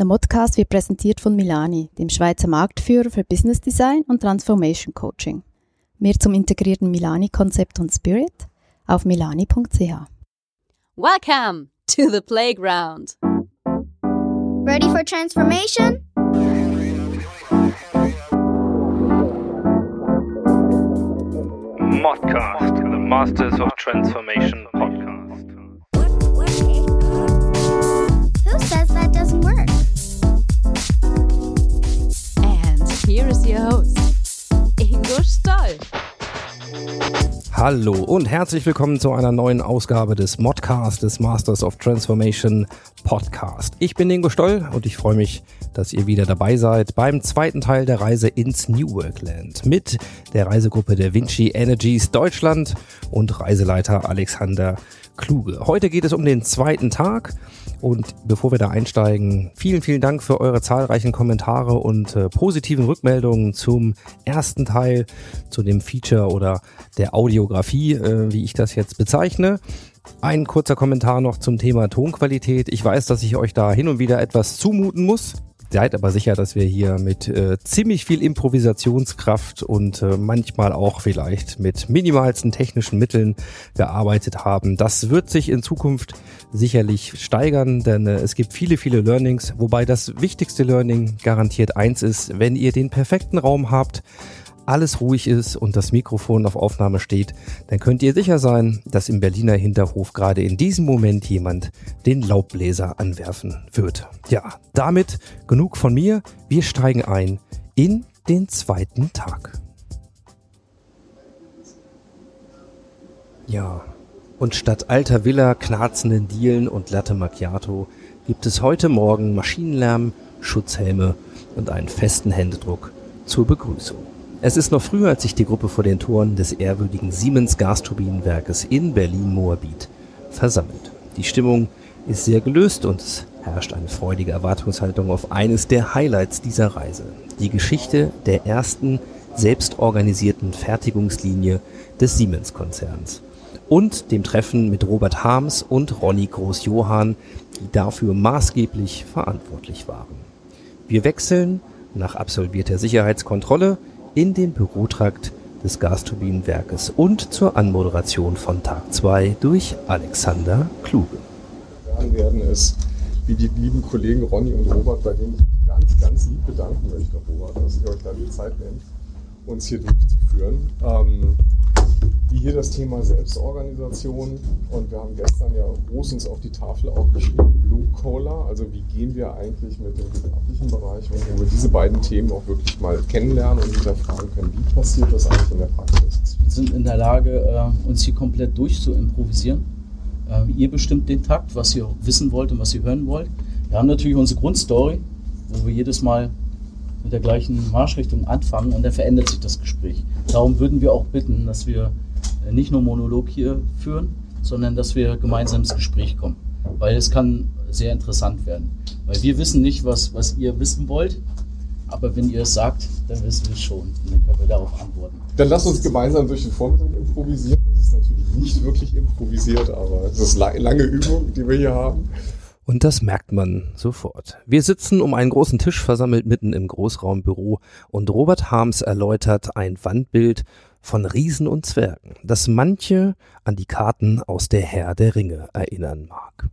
Der Modcast wird präsentiert von Milani, dem Schweizer Marktführer für Business Design und Transformation Coaching. Mehr zum integrierten Milani-Konzept und Spirit auf milani.ch. Welcome to the playground. Ready for transformation? Modcast, the Masters of Transformation podcast. Who says that here is your host, Ingo Stoll. Hallo und herzlich willkommen zu einer neuen Ausgabe des Modcast des Masters of Transformation Podcast. Ich bin Ingo Stoll und ich freue mich, dass ihr wieder dabei seid beim zweiten Teil der Reise ins New Work Land mit der Reisegruppe der Vinci Energies Deutschland und Reiseleiter Alexander Kluge. Heute geht es um den zweiten Tag und bevor wir da einsteigen, vielen, vielen Dank für eure zahlreichen Kommentare und äh, positiven Rückmeldungen zum ersten Teil, zu dem Feature oder der Audiografie, äh, wie ich das jetzt bezeichne. Ein kurzer Kommentar noch zum Thema Tonqualität. Ich weiß, dass ich euch da hin und wieder etwas zumuten muss. Seid aber sicher, dass wir hier mit äh, ziemlich viel Improvisationskraft und äh, manchmal auch vielleicht mit minimalsten technischen Mitteln gearbeitet haben. Das wird sich in Zukunft sicherlich steigern, denn äh, es gibt viele, viele Learnings, wobei das wichtigste Learning garantiert eins ist, wenn ihr den perfekten Raum habt, alles ruhig ist und das Mikrofon auf Aufnahme steht, dann könnt ihr sicher sein, dass im Berliner Hinterhof gerade in diesem Moment jemand den Laubbläser anwerfen wird. Ja, damit genug von mir. Wir steigen ein in den zweiten Tag. Ja, und statt alter Villa, knarzenden Dielen und Latte Macchiato gibt es heute Morgen Maschinenlärm, Schutzhelme und einen festen Händedruck zur Begrüßung. Es ist noch früher, als sich die Gruppe vor den Toren des ehrwürdigen Siemens Gasturbinenwerkes in Berlin-Moabit versammelt. Die Stimmung ist sehr gelöst und es herrscht eine freudige Erwartungshaltung auf eines der Highlights dieser Reise. Die Geschichte der ersten selbstorganisierten Fertigungslinie des Siemens-Konzerns. Und dem Treffen mit Robert Harms und Ronny Groß-Johann, die dafür maßgeblich verantwortlich waren. Wir wechseln nach absolvierter Sicherheitskontrolle in den Bürotrakt des Gasturbinenwerkes und zur Anmoderation von Tag 2 durch Alexander Kluge. werden, ist, wie die lieben Kollegen Ronny und Robert, bei denen ich ganz, ganz lieb bedanken möchte, Robert, dass ihr euch da die Zeit nehmt, uns hier durchzuführen. Ähm, wie hier das Thema Selbstorganisation und wir haben gestern ja großens auf die Tafel auch geschrieben, Blue Collar, also wie gehen wir eigentlich mit dem gewerblichen Bereich um, wo wir diese beiden Themen auch wirklich mal kennenlernen und hinterfragen können, wie passiert das eigentlich in der Praxis? Wir sind in der Lage, äh, uns hier komplett durchzuimprovisieren. Ähm, Ihr bestimmt den Takt, was ihr wissen wollt und was ihr hören wollt. Wir haben natürlich unsere Grundstory, wo wir jedes Mal mit der gleichen Marschrichtung anfangen und dann verändert sich das Gespräch. Darum würden wir auch bitten, dass wir äh, nicht nur Monolog hier führen, sondern dass wir gemeinsam ins Gespräch kommen. Weil es kann sehr interessant werden. Weil wir wissen nicht, was, was ihr wissen wollt, aber wenn ihr es sagt, dann wissen wir es schon. Und dann können wir darauf antworten. Dann lasst uns gemeinsam durch den Vormittag improvisieren. Das ist natürlich nicht wirklich improvisiert, aber es ist la- lange Übung, die wir hier haben. Und das merkt man sofort. Wir sitzen um einen großen Tisch versammelt mitten im Großraumbüro und Robert Harms erläutert ein Wandbild von Riesen und Zwergen, das manche an die Karten aus der Herr der Ringe erinnern mag.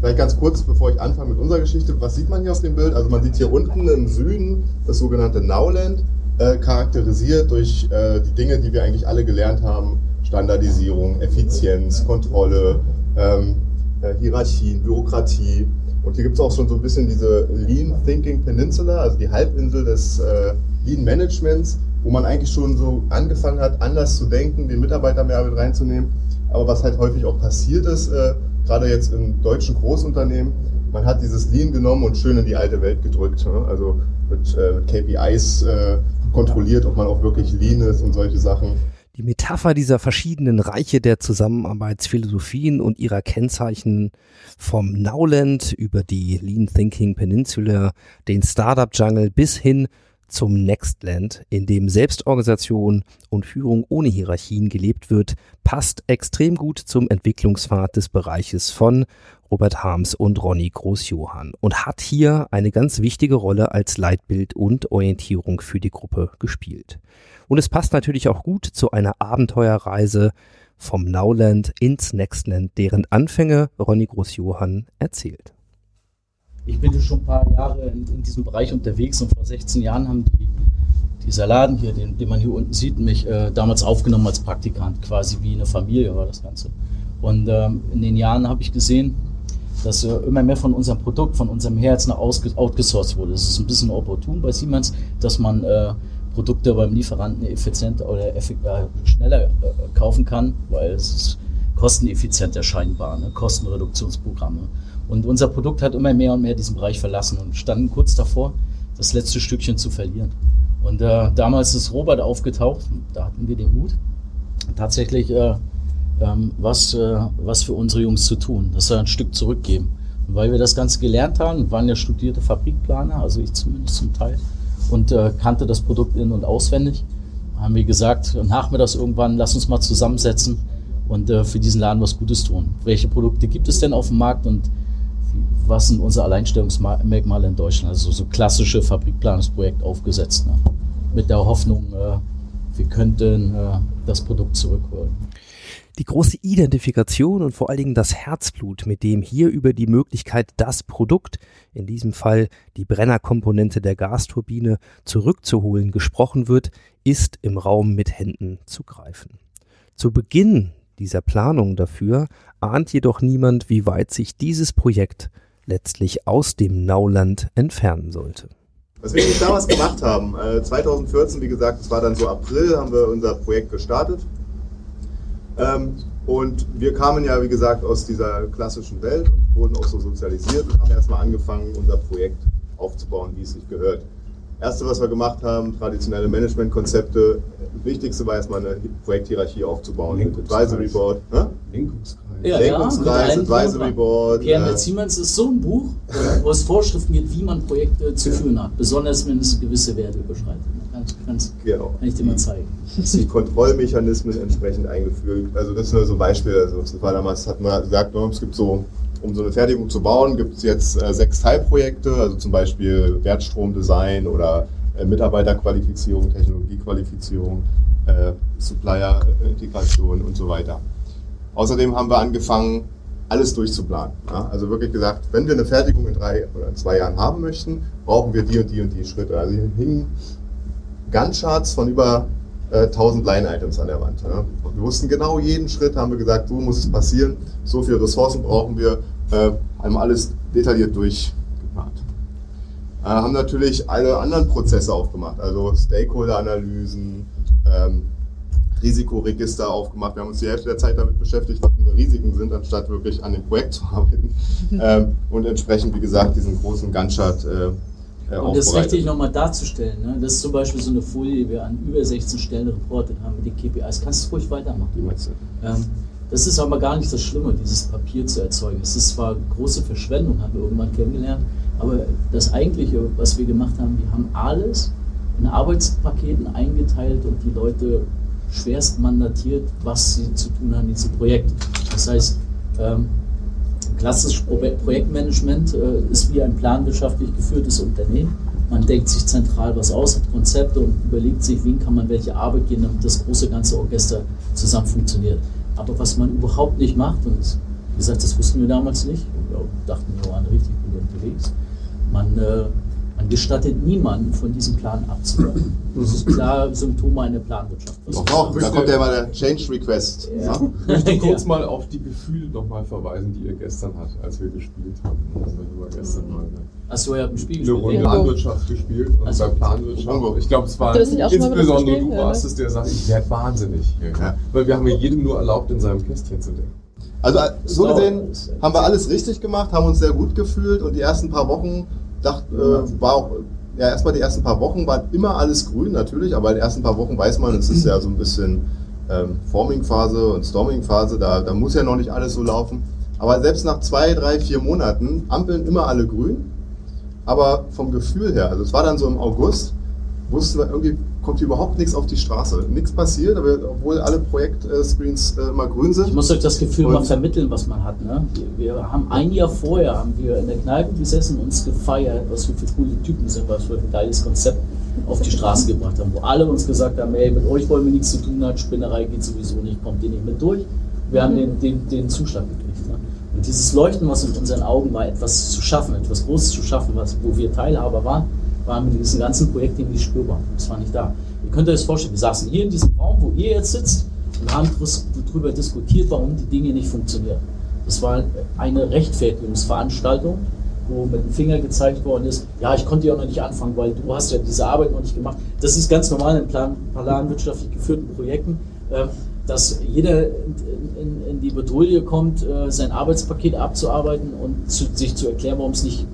Vielleicht ganz kurz, bevor ich anfange mit unserer Geschichte. Was sieht man hier auf dem Bild? Also man sieht hier unten im Süden das sogenannte Nowland, äh, charakterisiert durch äh, die Dinge, die wir eigentlich alle gelernt haben. Standardisierung, Effizienz, Kontrolle, ähm, äh, Hierarchien, Bürokratie. Und hier gibt es auch schon so ein bisschen diese Lean Thinking Peninsula, also die Halbinsel des äh, Lean Managements, wo man eigentlich schon so angefangen hat, anders zu denken, den Mitarbeiter mehr mit reinzunehmen. Aber was halt häufig auch passiert ist, äh, gerade jetzt in deutschen Großunternehmen, man hat dieses Lean genommen und schön in die alte Welt gedrückt. Ne? Also mit, äh, mit KPIs äh, kontrolliert, ob man auch wirklich Lean ist und solche Sachen. Die Metapher dieser verschiedenen Reiche der Zusammenarbeitsphilosophien und ihrer Kennzeichen vom Nowland über die Lean Thinking Peninsula, den Startup Jungle bis hin zum Nextland, in dem Selbstorganisation und Führung ohne Hierarchien gelebt wird, passt extrem gut zum Entwicklungspfad des Bereiches von Robert Harms und Ronny Großjohann und hat hier eine ganz wichtige Rolle als Leitbild und Orientierung für die Gruppe gespielt. Und es passt natürlich auch gut zu einer Abenteuerreise vom Nowland ins Nextland, deren Anfänge Ronny Großjohann erzählt. Ich bin schon ein paar Jahre in, in, diesem Bereich unterwegs und vor 16 Jahren haben die, dieser Laden hier, den, den man hier unten sieht, mich äh, damals aufgenommen als Praktikant, quasi wie eine Familie war das Ganze. Und ähm, in den Jahren habe ich gesehen, dass äh, immer mehr von unserem Produkt, von unserem Herzen outgesourced wurde. Es ist ein bisschen opportun bei Siemens, dass man äh, Produkte beim Lieferanten effizienter oder äh, schneller äh, kaufen kann, weil es ist kosteneffizienter scheinbar, ne? Kostenreduktionsprogramme. Und unser Produkt hat immer mehr und mehr diesen Bereich verlassen und standen kurz davor, das letzte Stückchen zu verlieren. Und äh, damals ist Robert aufgetaucht, da hatten wir den Mut, tatsächlich äh, ähm, was, äh, was für unsere Jungs zu tun, dass wir ein Stück zurückgeben. Und weil wir das Ganze gelernt haben, waren ja studierte Fabrikplaner, also ich zumindest zum Teil, und äh, kannte das Produkt in- und auswendig, haben wir gesagt, nach mir das irgendwann, lass uns mal zusammensetzen und äh, für diesen Laden was Gutes tun. Welche Produkte gibt es denn auf dem Markt und was sind unsere Alleinstellungsmerkmale in Deutschland? Also so klassische Fabrikplanungsprojekt aufgesetzt, ne? mit der Hoffnung, äh, wir könnten äh, das Produkt zurückholen. Die große Identifikation und vor allen Dingen das Herzblut, mit dem hier über die Möglichkeit, das Produkt, in diesem Fall die Brennerkomponente der Gasturbine, zurückzuholen gesprochen wird, ist im Raum mit Händen zu greifen. Zu Beginn dieser Planung dafür ahnt jedoch niemand, wie weit sich dieses Projekt letztlich aus dem Nauland entfernen sollte. Was wir damals gemacht haben, 2014, äh, wie gesagt, es war dann so April, haben wir unser Projekt gestartet. Ähm, und wir kamen ja, wie gesagt, aus dieser klassischen Welt und wurden auch so sozialisiert und haben erstmal angefangen, unser Projekt aufzubauen, wie es sich gehört. Erste, was wir gemacht haben, traditionelle Managementkonzepte. Das Wichtigste war erstmal eine Projekthierarchie aufzubauen. Advisory Board. Lenkungskreis. Ja, Lenkungskreis, ja, Advisory Board. Pierre äh, Siemens ist so ein Buch, wo es Vorschriften gibt, wie man Projekte zu führen hat. Besonders wenn es gewisse Werte überschreitet. Kannst, kannst, genau. Kann ich dir mal zeigen. Die Kontrollmechanismen entsprechend eingeführt. Also das ist nur so ein Beispiel. Also das war damals, hat man gesagt, ne, es gibt so, um so eine Fertigung zu bauen, gibt es jetzt äh, sechs Teilprojekte, also zum Beispiel Wertstromdesign oder äh, Mitarbeiterqualifizierung, Technologiequalifizierung, äh, Supplier-Integration und so weiter. Außerdem haben wir angefangen, alles durchzuplanen. Ja? Also wirklich gesagt, wenn wir eine Fertigung in drei oder in zwei Jahren haben möchten, brauchen wir die und die und die Schritte. Also hier hingen Gantt-Charts von über äh, 1000 Line-Items an der Wand. Ja. Wir wussten genau jeden Schritt, haben wir gesagt, so muss es passieren, so viele Ressourcen brauchen wir, äh, haben alles detailliert durchgeplant. Äh, haben natürlich alle anderen Prozesse aufgemacht, also Stakeholder-Analysen, ähm, Risikoregister aufgemacht. Wir haben uns die Hälfte der Zeit damit beschäftigt, was unsere Risiken sind, anstatt wirklich an dem Projekt zu arbeiten. ähm, und entsprechend, wie gesagt, diesen großen Gantt-Chart äh, äh, Und das richtig nochmal darzustellen, ne? das ist zum Beispiel so eine Folie, die wir an über 16 Stellen reportet haben mit den KPIs. Kannst du ruhig weitermachen. Ähm, das ist aber gar nicht das Schlimme, dieses Papier zu erzeugen. Es ist zwar große Verschwendung, haben wir irgendwann kennengelernt, aber das Eigentliche, was wir gemacht haben, wir haben alles in Arbeitspaketen eingeteilt und die Leute schwerst mandatiert, was sie zu tun haben in diesem Projekt. Das heißt, ähm, Klassisches Projektmanagement äh, ist wie ein planwirtschaftlich geführtes Unternehmen. Man denkt sich zentral was aus, hat Konzepte und überlegt sich, wen kann man welche Arbeit geben, damit das große ganze Orchester zusammen funktioniert. Aber was man überhaupt nicht macht, und wie gesagt, das wussten wir damals nicht, wir dachten, wir waren richtig gut unterwegs, man äh, man gestattet niemanden von diesem Plan abzuweichen. Das ist klar Symptom einer Planwirtschaft. Doch, doch, da kommt ja mal der Change Request. Ja. Ich möchte kurz mal auf die Gefühle nochmal verweisen, die ihr gestern hattet, als wir gespielt haben. Also war gestern mal eine, Achso, ihr habt ein Spiel eine Runde Planwirtschaft gespielt. Und also, bei Planwirtschaft, ich glaube, es war insbesondere du warst es, der sagt, ich werde wahnsinnig. Ja. Weil wir haben ja jedem nur erlaubt, in seinem Kästchen zu denken. Also so gesehen haben wir alles richtig gemacht, haben uns sehr gut gefühlt und die ersten paar Wochen dachte, äh, war auch, ja, erstmal die ersten paar Wochen war immer alles grün natürlich, aber den ersten paar Wochen weiß man, es ist ja so ein bisschen ähm, Forming-Phase und Storming-Phase, da, da muss ja noch nicht alles so laufen. Aber selbst nach zwei, drei, vier Monaten ampeln immer alle grün. Aber vom Gefühl her, also es war dann so im August, wussten wir irgendwie, kommt überhaupt nichts auf die Straße. Nichts passiert, aber obwohl alle Projektscreens äh, mal grün sind. Ich muss euch das Gefühl Und- mal vermitteln, was man hat. Ne? Wir, wir haben ein Jahr vorher haben wir in der Kneipe gesessen und uns gefeiert, was wir für coole Typen sind, was wir für ein geiles Konzept auf die Straße gebracht haben, wo alle uns gesagt haben, ey, mit euch wollen wir nichts zu tun haben, Spinnerei geht sowieso nicht, kommt ihr nicht mit durch. Wir haben den, den, den Zuschlag gekriegt. Ne? Und dieses Leuchten, was in unseren Augen war, etwas zu schaffen, etwas Großes zu schaffen, was, wo wir Teilhaber waren, war mit diesen ganzen Projekten nicht spürbar. Das war nicht da. Ihr könnt euch das vorstellen, wir saßen hier in diesem Raum, wo ihr jetzt sitzt, und haben darüber diskutiert, warum die Dinge nicht funktionieren. Das war eine Rechtfertigungsveranstaltung, wo mit dem Finger gezeigt worden ist, ja, ich konnte ja noch nicht anfangen, weil du hast ja diese Arbeit noch nicht gemacht. Das ist ganz normal in plan planwirtschaftlich geführten Projekten, äh, dass jeder in, die Bedrohung kommt, äh, sein Arbeitspaket abzuarbeiten und sich zu erklären, warum es nicht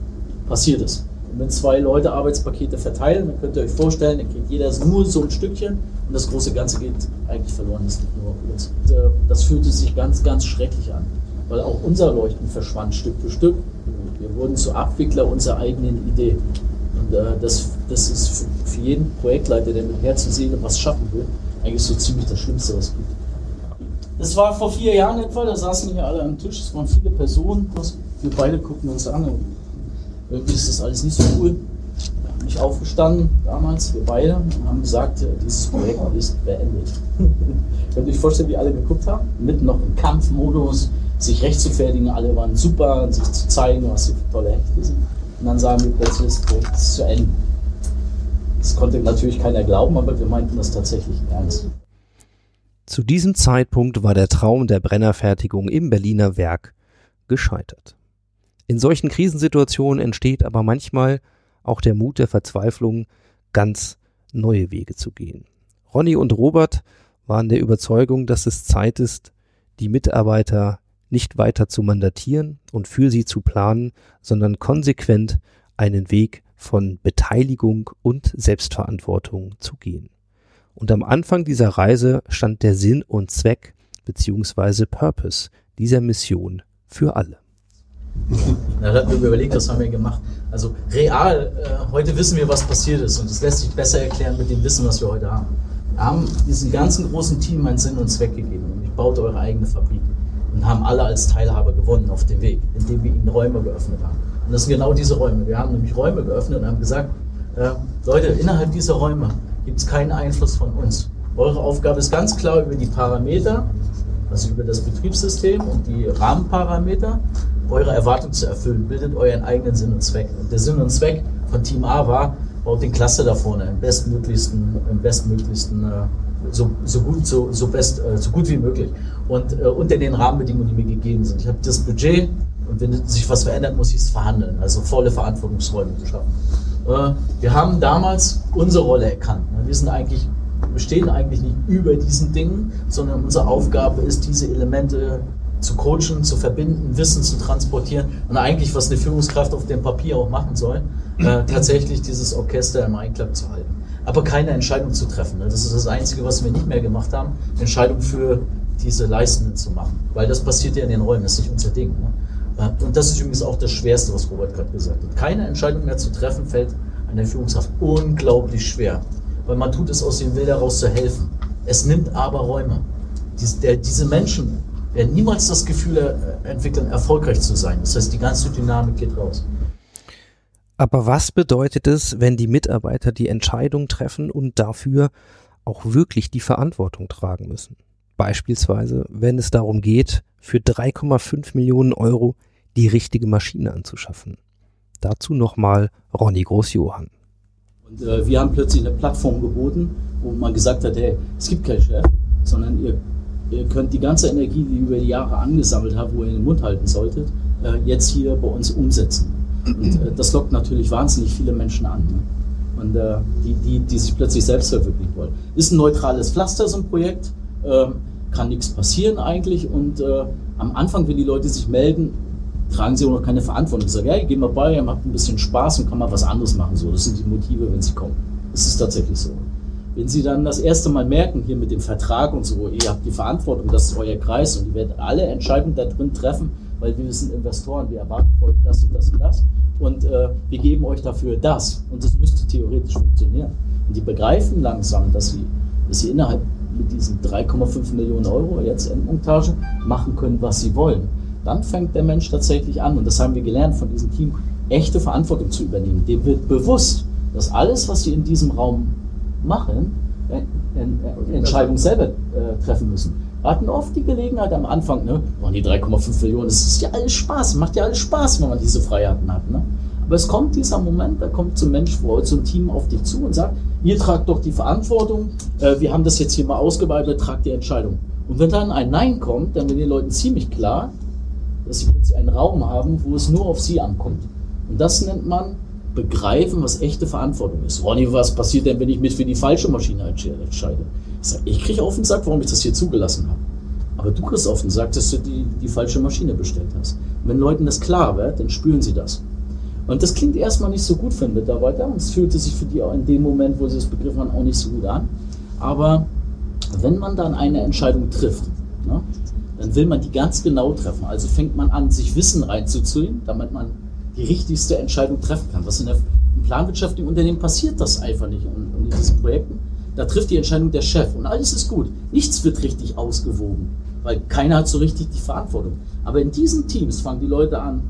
passiert ist. Und wenn zwei Leute Arbeitspakete verteilen, dann könnt ihr euch vorstellen, dann kriegt jeder nur so ein Stückchen und das große Ganze geht eigentlich verloren. Das liegt nur uns. Und, äh, das fühlte sich ganz, ganz schrecklich an, weil auch unser Leuchten verschwand Stück für Stück. Wir wurden zu Abwickler unserer eigenen Idee. Und äh, das, das ist für, jeden Projektleiter, der mit Herz und Seele was schaffen will, eigentlich so ziemlich das Schlimmste, was es gibt. Das war vor vier Jahren etwa, da saßen hier alle am Tisch, es waren viele Personen. Wir beide gucken uns an und irgendwie ist das alles nicht so cool. Wir haben nicht aufgestanden damals, wir beide, und haben gesagt, äh, dieses Projekt ist beendet. Könnt ihr euch vorstellen, wie alle geguckt haben? Mitten noch im Kampfmodus, sich rechtfertigen, alle waren super, sich zu zeigen, was sie für tolle Hechte sind. Und dann sagen wir plötzlich, das Projekt ist zu Ende. Das konnte natürlich keiner glauben, aber wir meinten das tatsächlich ernst. Zu diesem Zeitpunkt war der Traum der Brennerfertigung im Berliner Werk gescheitert. In solchen Krisensituationen entsteht aber manchmal auch der Mut der Verzweiflung, ganz neue Wege zu gehen. Ronny und Robert waren der Überzeugung, dass es Zeit ist, die Mitarbeiter nicht weiter zu mandatieren und für sie zu planen, sondern konsequent einen Weg von Beteiligung und Selbstverantwortung zu gehen. Und am Anfang dieser Reise stand der Sinn und Zweck beziehungsweise Purpose dieser Mission für alle. Da hatten wir überlegt, was haben wir gemacht. Also real, äh, heute wissen wir, was passiert ist und das lässt sich besser erklären mit dem Wissen, was wir heute haben. Wir haben diesem ganzen großen Team einen Sinn und Zweck gegeben. Nämlich baut eure eigene Fabrik und haben alle als Teilhaber gewonnen auf dem Weg, indem wir ihnen Räume geöffnet haben. Und das sind genau diese Räume. Wir haben nämlich Räume geöffnet und haben gesagt, äh, Leute, innerhalb dieser Räume gibt es keinen Einfluss von uns. Eure Aufgabe ist ganz klar über die Parameter, also über das Betriebssystem und die Rahmenparameter, eure Erwartung zu erfüllen. Bildet euren eigenen Sinn und Zweck. Und der Sinn und Zweck von Team A war, baut den Cluster da vorne im bestmöglichsten, im bestmöglichsten, äh, so, so gut, so, so best, äh, so gut wie möglich. Und äh, unter den Rahmenbedingungen, die mir gegeben sind. Ich habe das Budget und wenn sich was verändert, muss ich es verhandeln. Also volle Verantwortungsräume zu schaffen. Äh, wir haben damals unsere Rolle erkannt. Wir sind eigentlich, wir stehen eigentlich nicht über diesen Dingen, sondern unsere Aufgabe ist, diese Elemente zu coachen, zu verbinden, Wissen zu transportieren und eigentlich, was eine Führungskraft auf dem Papier auch machen soll, äh, tatsächlich dieses Orchester im Einklang zu halten. Aber keine Entscheidung zu treffen. Ne? Das ist das Einzige, was wir nicht mehr gemacht haben, Entscheidung für diese Leistenden zu machen. Weil das passiert ja in den Räumen, das ist nicht unser Ding. Ne? Äh, Und das ist übrigens auch das Schwerste, was Robert gerade gesagt hat. Keine Entscheidung mehr zu treffen, fällt einer Führungskraft unglaublich schwer. Weil man tut es aus dem Will heraus zu helfen. Es nimmt aber Räume. Dies, der, diese Menschen werden niemals das Gefühl äh, entwickeln, erfolgreich zu sein. Das heißt, die ganze Dynamik geht raus. Aber was bedeutet es, wenn die Mitarbeiter die Entscheidung treffen und dafür auch wirklich die Verantwortung tragen müssen? Beispielsweise, wenn es darum geht, für 3,5 Millionen Euro die richtige Maschine anzuschaffen. Dazu nochmal Ronny Groß-Johann. Und äh, wir haben plötzlich eine Plattform geboten, wo man gesagt hat, hey, es gibt keinen Chef, sondern ihr, ihr könnt die ganze Energie, die ihr über die Jahre angesammelt habt, wo ihr in den Mund halten solltet, äh, jetzt hier bei uns umsetzen. Und äh, das lockt natürlich wahnsinnig viele Menschen an. Ne? Und äh, die, die, die sich plötzlich selbst verwirklichen wollen. Ist ein neutrales Pflaster, so ein Projekt. Ähm, kann nichts passieren eigentlich. Und äh, am Anfang, wenn die Leute sich melden, tragen sie auch noch keine Verantwortung. Ich sage, ja, geh mal bei, ihr habt ein bisschen Spaß und kann mal was anderes machen. So, das sind die Motive, wenn sie kommen. Das ist tatsächlich so. Wenn sie dann das erste Mal merken, hier mit dem Vertrag und so, ihr habt die Verantwortung, das ist euer Kreis und ihr werdet alle Entscheidungen da drin treffen, weil wir sind Investoren, wir erwarten von euch das und das und das und äh, wir geben euch dafür das und das müsste theoretisch funktionieren. Und die begreifen langsam, dass sie, dass sie innerhalb mit diesen 3,5 Millionen Euro jetzt Endmontage machen können, was sie wollen. Dann fängt der Mensch tatsächlich an, und das haben wir gelernt von diesem Team, echte Verantwortung zu übernehmen. Dem wird bewusst, dass alles, was sie in diesem Raum machen, äh, äh, Entscheidungen selber äh, treffen müssen. Wir hatten oft die Gelegenheit am Anfang, ne, oh, die 3,5 Millionen, das ist ja alles Spaß, macht ja alles Spaß, wenn man diese Freiheiten hat. Ne? Aber es kommt dieser Moment, da kommt so ein Mensch vor, so ein Team auf dich zu und sagt, ihr tragt doch die Verantwortung, äh, wir haben das jetzt hier mal ausgeweitet, tragt die Entscheidung. Und wenn dann ein Nein kommt, dann wird den Leuten ziemlich klar, dass sie plötzlich einen Raum haben, wo es nur auf sie ankommt. Und das nennt man begreifen, was echte Verantwortung ist. Ronny, was passiert denn, wenn ich mich für die falsche Maschine entscheide? Ich sage, ich kriege auf den Sack, warum ich das hier zugelassen habe. Aber du kriegst auf den Sack, dass du die, die falsche Maschine bestellt hast. Und wenn Leuten das klar wird, dann spüren sie das. Und das klingt erstmal nicht so gut für einen Mitarbeiter und es fühlte sich für die auch in dem Moment, wo sie das begriffen haben, auch nicht so gut an. Aber wenn man dann eine Entscheidung trifft, ne, dann will man die ganz genau treffen. Also fängt man an, sich Wissen reinzuziehen, damit man die richtigste Entscheidung treffen kann. Was in der im planwirtschaftlichen Unternehmen passiert das einfach nicht. Und, und in diesen Projekten, da trifft die Entscheidung der Chef und alles ist gut. Nichts wird richtig ausgewogen, weil keiner hat so richtig die Verantwortung. Aber in diesen Teams fangen die Leute an,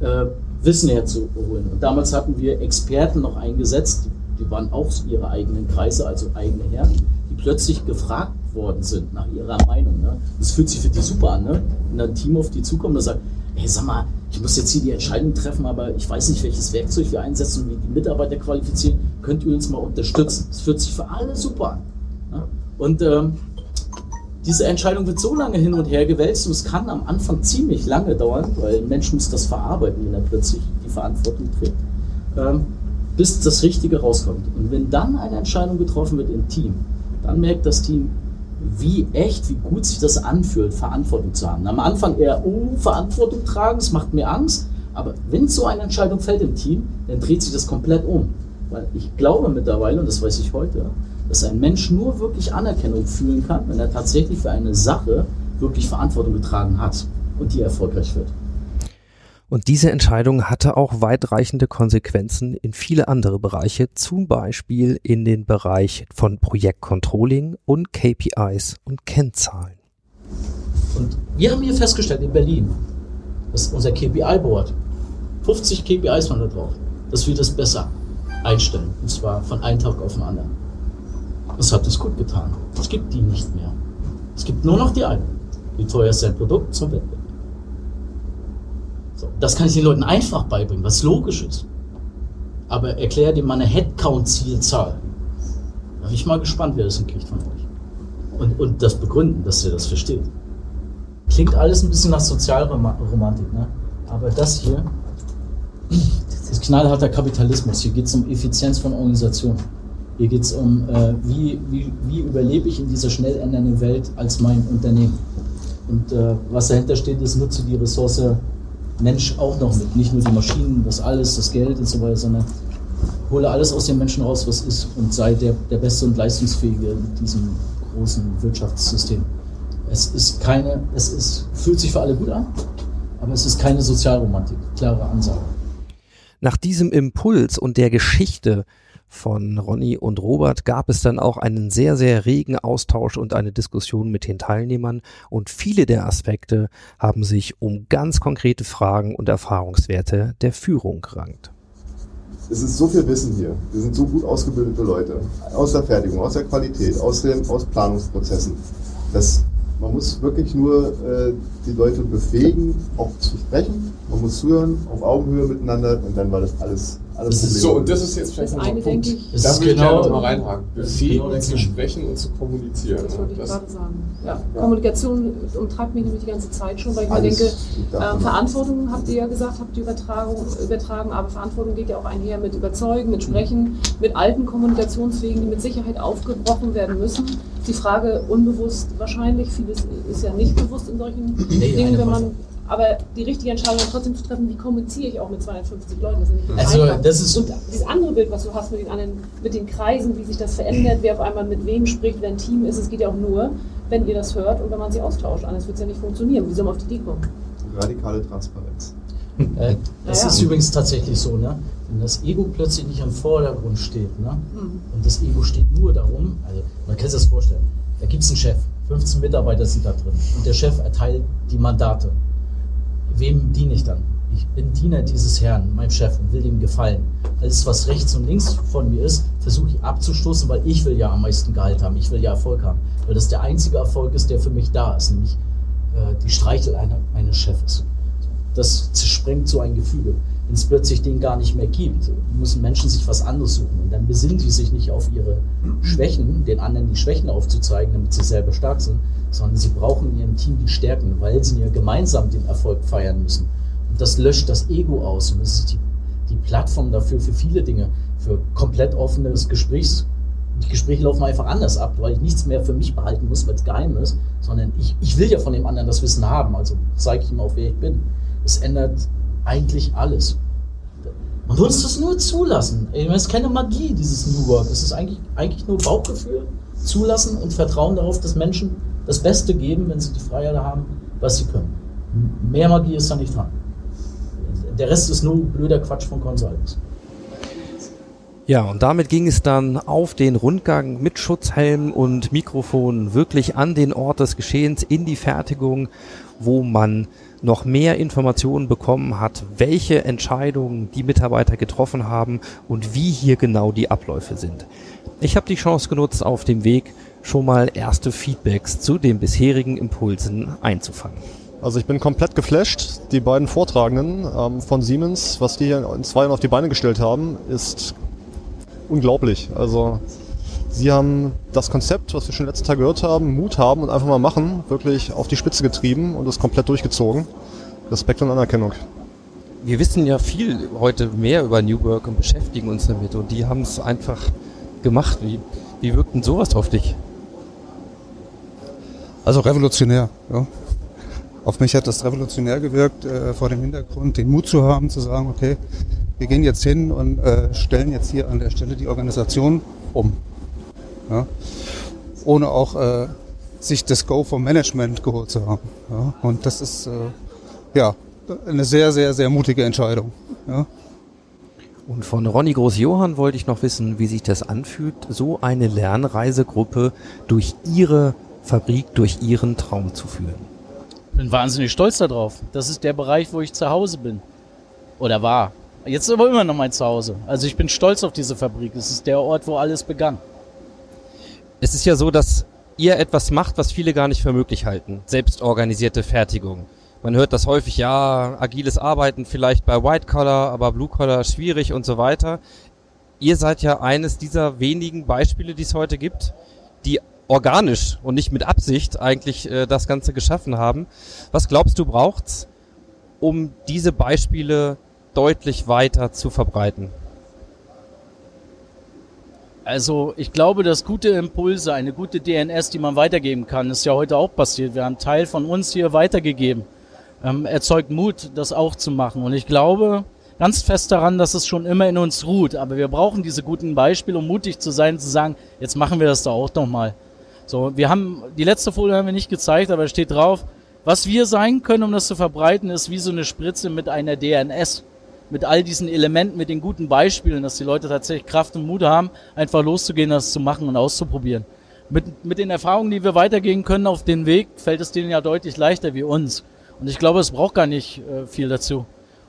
äh, Wissen herzuholen. Und damals hatten wir Experten noch eingesetzt, die, die waren auch ihre eigenen Kreise, also eigene Herren, die plötzlich gefragt worden sind nach ihrer Meinung. Ne? Das fühlt sich für die super an, ne? wenn ein Team auf die zukommt und sagt, hey, sag mal, ich muss jetzt hier die Entscheidung treffen, aber ich weiß nicht, welches Werkzeug wir einsetzen und wie die Mitarbeiter qualifizieren. Könnt ihr uns mal unterstützen? Das fühlt sich für alle super an. Ne? Und ähm, diese Entscheidung wird so lange hin und her gewälzt und es kann am Anfang ziemlich lange dauern, weil ein Mensch muss das verarbeiten, wenn er plötzlich die Verantwortung trägt, ähm, bis das Richtige rauskommt. Und wenn dann eine Entscheidung getroffen wird im Team, dann merkt das Team, wie echt, wie gut sich das anfühlt, Verantwortung zu haben. Am Anfang eher, oh, Verantwortung tragen, es macht mir Angst. Aber wenn so eine Entscheidung fällt im Team, dann dreht sich das komplett um. Weil ich glaube mittlerweile, und das weiß ich heute, dass ein Mensch nur wirklich Anerkennung fühlen kann, wenn er tatsächlich für eine Sache wirklich Verantwortung getragen hat und die erfolgreich wird. Und diese Entscheidung hatte auch weitreichende Konsequenzen in viele andere Bereiche, zum Beispiel in den Bereich von Projektcontrolling und KPIs und Kennzahlen. Und wir haben hier festgestellt in Berlin, dass unser KPI-Board, 50 KPIs waren da drauf, dass wir das besser einstellen. Und zwar von einem Tag auf den anderen. Das hat uns gut getan. Es gibt die nicht mehr. Es gibt nur noch die einen. Wie teuer ist sein Produkt zum Wettbewerb? So, das kann ich den Leuten einfach beibringen, was logisch ist. Aber erkläre dir mal eine Headcount-Zielzahl. Da bin ich mal gespannt, wer das hinkriegt von euch. Und, und das begründen, dass ihr das versteht. Klingt alles ein bisschen nach Sozialromantik, ne? Aber das hier, das ist knallharter Kapitalismus. Hier geht es um Effizienz von Organisationen. Hier geht es um, äh, wie, wie, wie überlebe ich in dieser schnell ändernden Welt als mein Unternehmen. Und äh, was dahinter steht, ist, nutze die Ressource Mensch auch noch mit. Nicht nur die Maschinen, das alles, das Geld und so weiter, sondern hole alles aus den Menschen raus, was ist und sei der, der Beste und Leistungsfähige in diesem großen Wirtschaftssystem. Es ist keine, es ist, fühlt sich für alle gut an, aber es ist keine Sozialromantik. Klare Ansage. Nach diesem Impuls und der Geschichte von Ronny und Robert gab es dann auch einen sehr, sehr regen Austausch und eine Diskussion mit den Teilnehmern und viele der Aspekte haben sich um ganz konkrete Fragen und Erfahrungswerte der Führung gerankt. Es ist so viel Wissen hier. Wir sind so gut ausgebildete Leute. Aus der Fertigung, aus der Qualität, aus, den, aus Planungsprozessen. Das, man muss wirklich nur äh, die Leute befähigen, auch zu sprechen. Man muss zuhören, auf Augenhöhe miteinander und dann war das alles das ist so, und das ist jetzt vielleicht Das ein eine, Punkt. denke ich- Da Das würde ich ist genau- gerne noch mal reinhaken. das Befähigen genau zu sprechen und zu kommunizieren. Das wollte ich Das- gerade sagen. Ja, Kommunikation umtreibt mich nämlich die ganze Zeit schon, weil ich mir Alles denke, davon ähm, ab. Verantwortung habt ihr ja gesagt, habt ihr Übertragung, übertragen, aber Verantwortung geht ja auch einher mit Überzeugen, mit Sprechen, mit alten Kommunikationswegen, die mit Sicherheit aufgebrochen werden müssen. Die Frage unbewusst wahrscheinlich, vieles ist ja nicht bewusst in solchen Nee, Dingen, wenn man, Weise. Aber die richtige Entscheidung trotzdem zu treffen, wie kommuniziere ich auch mit 250 Leuten, das ist ja nicht Also, einfach. das ist- Und dieses andere Bild, was du hast mit den anderen, mit den Kreisen, wie sich das verändert, wer auf einmal mit wem spricht, wer ein Team ist, es geht ja auch nur, wenn ihr das hört und wenn man sie austauscht. Anders wird es ja nicht funktionieren. Wie soll man auf die Idee kommen? radikale Transparenz. Äh, das Ja, ja. ist übrigens tatsächlich so, ne? Wenn das Ego plötzlich nicht im Vordergrund steht, ne? Und das Ego steht nur darum, also man kann sich das vorstellen, da gibt es einen Chef, 15 Mitarbeiter sind da drin und der Chef erteilt die Mandate. Wem diene ich dann? Ich bin Diener dieses Herrn, meinem Chef, und will ihm gefallen. Alles, was rechts und links von mir ist, versuche ich abzustoßen, weil ich will ja am meisten Gehalt haben, ich will ja Erfolg haben. Weil das der einzige Erfolg ist, der für mich da ist, nämlich äh, die Streichel einer, meines Chefes. Das zersprengt so ein Gefüge. Wenn es plötzlich den gar nicht mehr gibt, müssen Menschen sich was anderes suchen. Und dann besinnen sie sich nicht auf ihre Schwächen, den anderen die Schwächen aufzuzeigen, damit sie selber stark sind, sondern sie brauchen in ihrem Team die Stärken, weil sie ja gemeinsam den Erfolg feiern müssen. Und das löscht das Ego aus. Und das ist die, die Plattform dafür für viele Dinge, für komplett offenes Gesprächs. Die Gespräche laufen einfach anders ab, weil ich nichts mehr für mich behalten muss, weil es geheim ist, sondern ich, ich will ja von dem anderen das Wissen haben. Also zeige ich ihm auch, wer ich bin. Es ändert eigentlich alles. Man muss das nur zulassen. Es ist keine Magie, dieses New Work. Es ist eigentlich, eigentlich nur Bauchgefühl, zulassen und Vertrauen darauf, dass Menschen das Beste geben, wenn sie die Freiheit haben, was sie können. Mehr Magie ist da nicht dran. Der Rest ist nur blöder Quatsch von Consultants. Ja, und damit ging es dann auf den Rundgang mit Schutzhelm und Mikrofon wirklich an den Ort des Geschehens in die Fertigung, wo man noch mehr Informationen bekommen hat, welche Entscheidungen die Mitarbeiter getroffen haben und wie hier genau die Abläufe sind. Ich habe die Chance genutzt, auf dem Weg schon mal erste Feedbacks zu den bisherigen Impulsen einzufangen. Also ich bin komplett geflasht. Die beiden Vortragenden ähm, von Siemens, was die hier in zwei Jahren auf die Beine gestellt haben, ist unglaublich. Also sie haben das Konzept, was wir schon letzten Tag gehört haben, Mut haben und einfach mal machen, wirklich auf die Spitze getrieben und es komplett durchgezogen. Respekt und Anerkennung. Wir wissen ja viel heute mehr über New Work und beschäftigen uns damit und die haben es einfach gemacht. Wie, wie wirkt denn sowas auf dich? Also revolutionär. Ja. Auf mich hat das revolutionär gewirkt, äh, vor dem Hintergrund den Mut zu haben, zu sagen, okay, wir gehen jetzt hin und äh, stellen jetzt hier an der Stelle die Organisation um. Ja. Ohne auch äh, sich das Go vom Management geholt zu haben. Ja. Und das ist äh, ja eine sehr, sehr, sehr mutige Entscheidung. Ja. Und von Ronny Groß-Johann wollte ich noch wissen, wie sich das anfühlt, so eine Lernreisegruppe durch ihre Fabrik, durch ihren Traum zu führen. bin wahnsinnig stolz darauf. Das ist der Bereich, wo ich zu Hause bin. Oder war. Jetzt ist aber immer noch mein Zuhause. Also ich bin stolz auf diese Fabrik. Es ist der Ort, wo alles begann. Es ist ja so, dass ihr etwas macht, was viele gar nicht für möglich halten. Selbstorganisierte Fertigung. Man hört das häufig, ja, agiles Arbeiten vielleicht bei White Collar, aber Blue Collar schwierig und so weiter. Ihr seid ja eines dieser wenigen Beispiele, die es heute gibt, die organisch und nicht mit Absicht eigentlich äh, das Ganze geschaffen haben. Was glaubst du braucht's, um diese Beispiele deutlich weiter zu verbreiten? Also ich glaube, dass gute Impulse, eine gute DNS, die man weitergeben kann, ist ja heute auch passiert. Wir haben Teil von uns hier weitergegeben. Ähm, erzeugt Mut, das auch zu machen. Und ich glaube ganz fest daran, dass es schon immer in uns ruht. Aber wir brauchen diese guten Beispiele, um mutig zu sein, zu sagen, jetzt machen wir das da auch noch mal. So, wir haben, die letzte Folie haben wir nicht gezeigt, aber es steht drauf, was wir sein können, um das zu verbreiten, ist wie so eine Spritze mit einer DNS. Mit all diesen Elementen, mit den guten Beispielen, dass die Leute tatsächlich Kraft und Mut haben, einfach loszugehen, das zu machen und auszuprobieren. Mit, mit den Erfahrungen, die wir weitergehen können auf den Weg, fällt es denen ja deutlich leichter wie uns. Und ich glaube, es braucht gar nicht äh, viel dazu.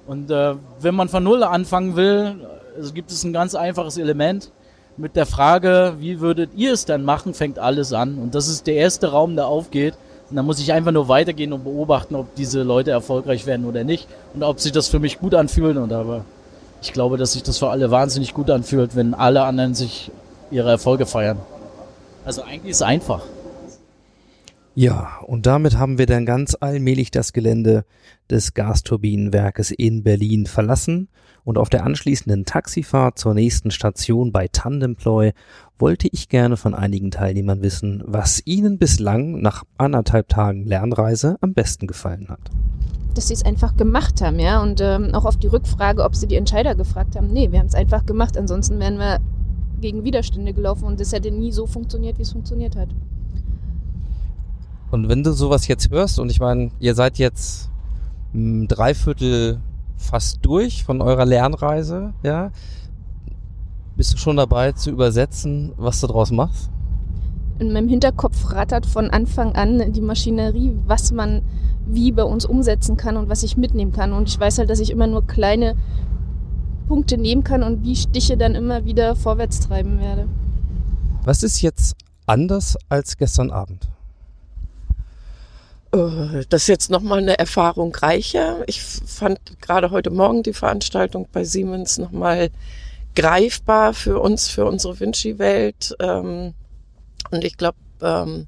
Und äh, wenn man von Null anfangen will, also gibt es ein ganz einfaches Element. Mit der Frage, wie würdet ihr es dann machen, fängt alles an. Und das ist der erste Raum, der aufgeht. Und dann muss ich einfach nur weitergehen und beobachten, ob diese Leute erfolgreich werden oder nicht. Und ob sich das für mich gut anfühlt. Und aber ich glaube, dass sich das für alle wahnsinnig gut anfühlt, wenn alle anderen sich ihre Erfolge feiern. Also eigentlich ist es einfach. Ja, und damit haben wir dann ganz allmählich das Gelände des Gasturbinenwerkes in Berlin verlassen und auf der anschließenden Taxifahrt zur nächsten Station bei Tandemploy wollte ich gerne von einigen Teilnehmern wissen, was ihnen bislang nach anderthalb Tagen Lernreise am besten gefallen hat. dass sie es einfach gemacht haben, ja. Und ähm, auch auf die Rückfrage, ob sie die Entscheider gefragt haben. Nee, wir haben es einfach gemacht. Ansonsten wären wir gegen Widerstände gelaufen und es hätte nie so funktioniert, wie es funktioniert hat. Und wenn du sowas jetzt hörst, und ich meine, ihr seid jetzt ein Dreiviertel fast durch von eurer Lernreise, ja. Bist du schon dabei zu übersetzen, was du daraus machst? In meinem Hinterkopf rattert von Anfang an die Maschinerie, was man wie bei uns umsetzen kann und was ich mitnehmen kann. Und ich weiß halt, dass ich immer nur kleine Punkte nehmen kann und die Stiche dann immer wieder vorwärts treiben werde. Was ist jetzt anders als gestern Abend? Äh, Das ist jetzt nochmal eine Erfahrung reicher. Ich fand gerade heute Morgen die Veranstaltung bei Siemens nochmal greifbar für uns, für unsere Vinci-Welt. Ähm, Und ich glaube, ähm,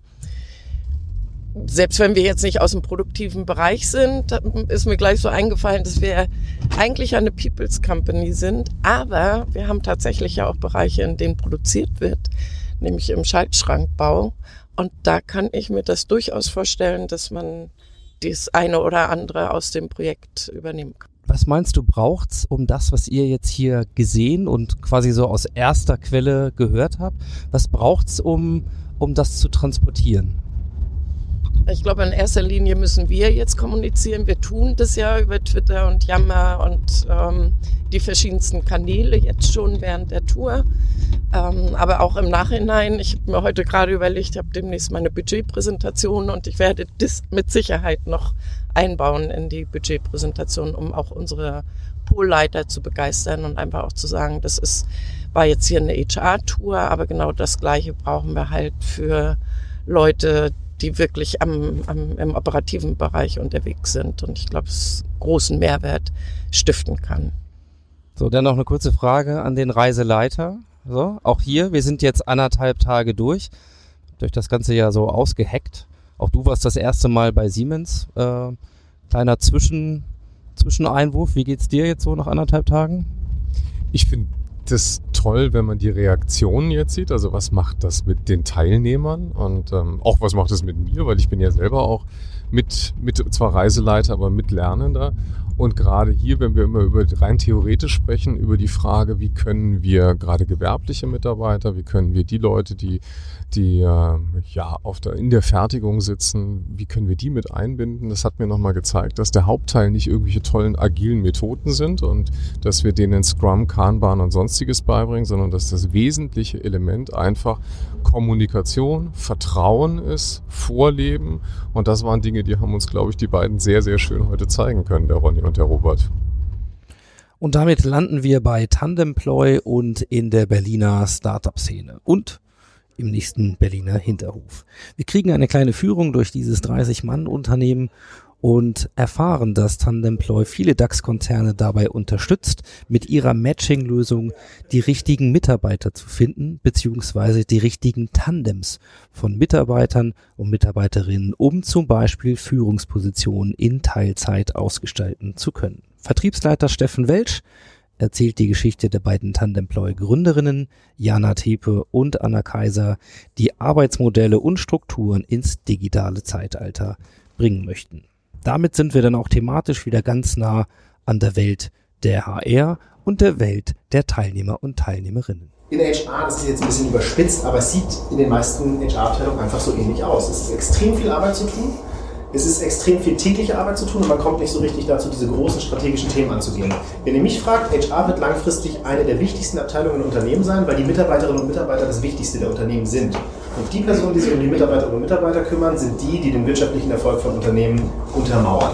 selbst wenn wir jetzt nicht aus dem produktiven Bereich sind, ist mir gleich so eingefallen, dass wir eigentlich eine People's Company sind. Aber wir haben tatsächlich ja auch Bereiche, in denen produziert wird, nämlich im Schaltschrankbau. Und da kann ich mir das durchaus vorstellen, dass man das eine oder andere aus dem Projekt übernehmen kann. Was meinst du, braucht's, um das, was ihr jetzt hier gesehen und quasi so aus erster Quelle gehört habt, was braucht's, um, um das zu transportieren? Ich glaube, in erster Linie müssen wir jetzt kommunizieren. Wir tun das ja über Twitter und Yammer und ähm, die verschiedensten Kanäle jetzt schon während der Tour. Ähm, aber auch im Nachhinein. Ich habe mir heute gerade überlegt, ich habe demnächst meine Budgetpräsentation und ich werde das mit Sicherheit noch einbauen in die Budgetpräsentation, um auch unsere Polleiter zu begeistern und einfach auch zu sagen, das ist, war jetzt hier eine HR-Tour, aber genau das Gleiche brauchen wir halt für Leute, die wirklich am, am, im operativen Bereich unterwegs sind. Und ich glaube, es großen Mehrwert stiften kann. So, dann noch eine kurze Frage an den Reiseleiter. So, auch hier, wir sind jetzt anderthalb Tage durch, durch das ganze ja so ausgehackt. Auch du warst das erste Mal bei Siemens. Äh, kleiner Zwischen, Zwischeneinwurf. Wie geht's dir jetzt so nach anderthalb Tagen? Ich finde das toll, wenn man die Reaktionen jetzt sieht. Also was macht das mit den Teilnehmern und ähm, auch was macht das mit mir, weil ich bin ja selber auch mit, mit zwar Reiseleiter, aber mit Lernender. Und gerade hier, wenn wir immer über rein theoretisch sprechen, über die Frage, wie können wir gerade gewerbliche Mitarbeiter, wie können wir die Leute, die, die äh, ja auf der, in der Fertigung sitzen, wie können wir die mit einbinden? Das hat mir nochmal gezeigt, dass der Hauptteil nicht irgendwelche tollen agilen Methoden sind und dass wir denen Scrum, Kanban und sonstiges beibringen, sondern dass das wesentliche Element einfach Kommunikation, Vertrauen ist, Vorleben. Und das waren Dinge, die haben uns, glaube ich, die beiden sehr, sehr schön heute zeigen können, der Ronny und der Robert. Und damit landen wir bei Tandemploy und in der Berliner Startup-Szene und im nächsten Berliner Hinterhof. Wir kriegen eine kleine Führung durch dieses 30-Mann-Unternehmen und erfahren, dass Tandemploy viele DAX-Konzerne dabei unterstützt, mit ihrer Matching-Lösung die richtigen Mitarbeiter zu finden, beziehungsweise die richtigen Tandems von Mitarbeitern und Mitarbeiterinnen, um zum Beispiel Führungspositionen in Teilzeit ausgestalten zu können. Vertriebsleiter Steffen Welsch erzählt die Geschichte der beiden Tandemploy-Gründerinnen Jana Tepe und Anna Kaiser, die Arbeitsmodelle und Strukturen ins digitale Zeitalter bringen möchten. Damit sind wir dann auch thematisch wieder ganz nah an der Welt der HR und der Welt der Teilnehmer und Teilnehmerinnen. In HR, das ist jetzt ein bisschen überspitzt, aber es sieht in den meisten HR-Abteilungen einfach so ähnlich aus. Es ist extrem viel Arbeit zu tun. Es ist extrem viel tägliche Arbeit zu tun und man kommt nicht so richtig dazu, diese großen strategischen Themen anzugehen. Wenn ihr mich fragt, HR wird langfristig eine der wichtigsten Abteilungen im Unternehmen sein, weil die Mitarbeiterinnen und Mitarbeiter das Wichtigste der Unternehmen sind. Und die Personen, die sich um die Mitarbeiterinnen und Mitarbeiter kümmern, sind die, die den wirtschaftlichen Erfolg von Unternehmen untermauern.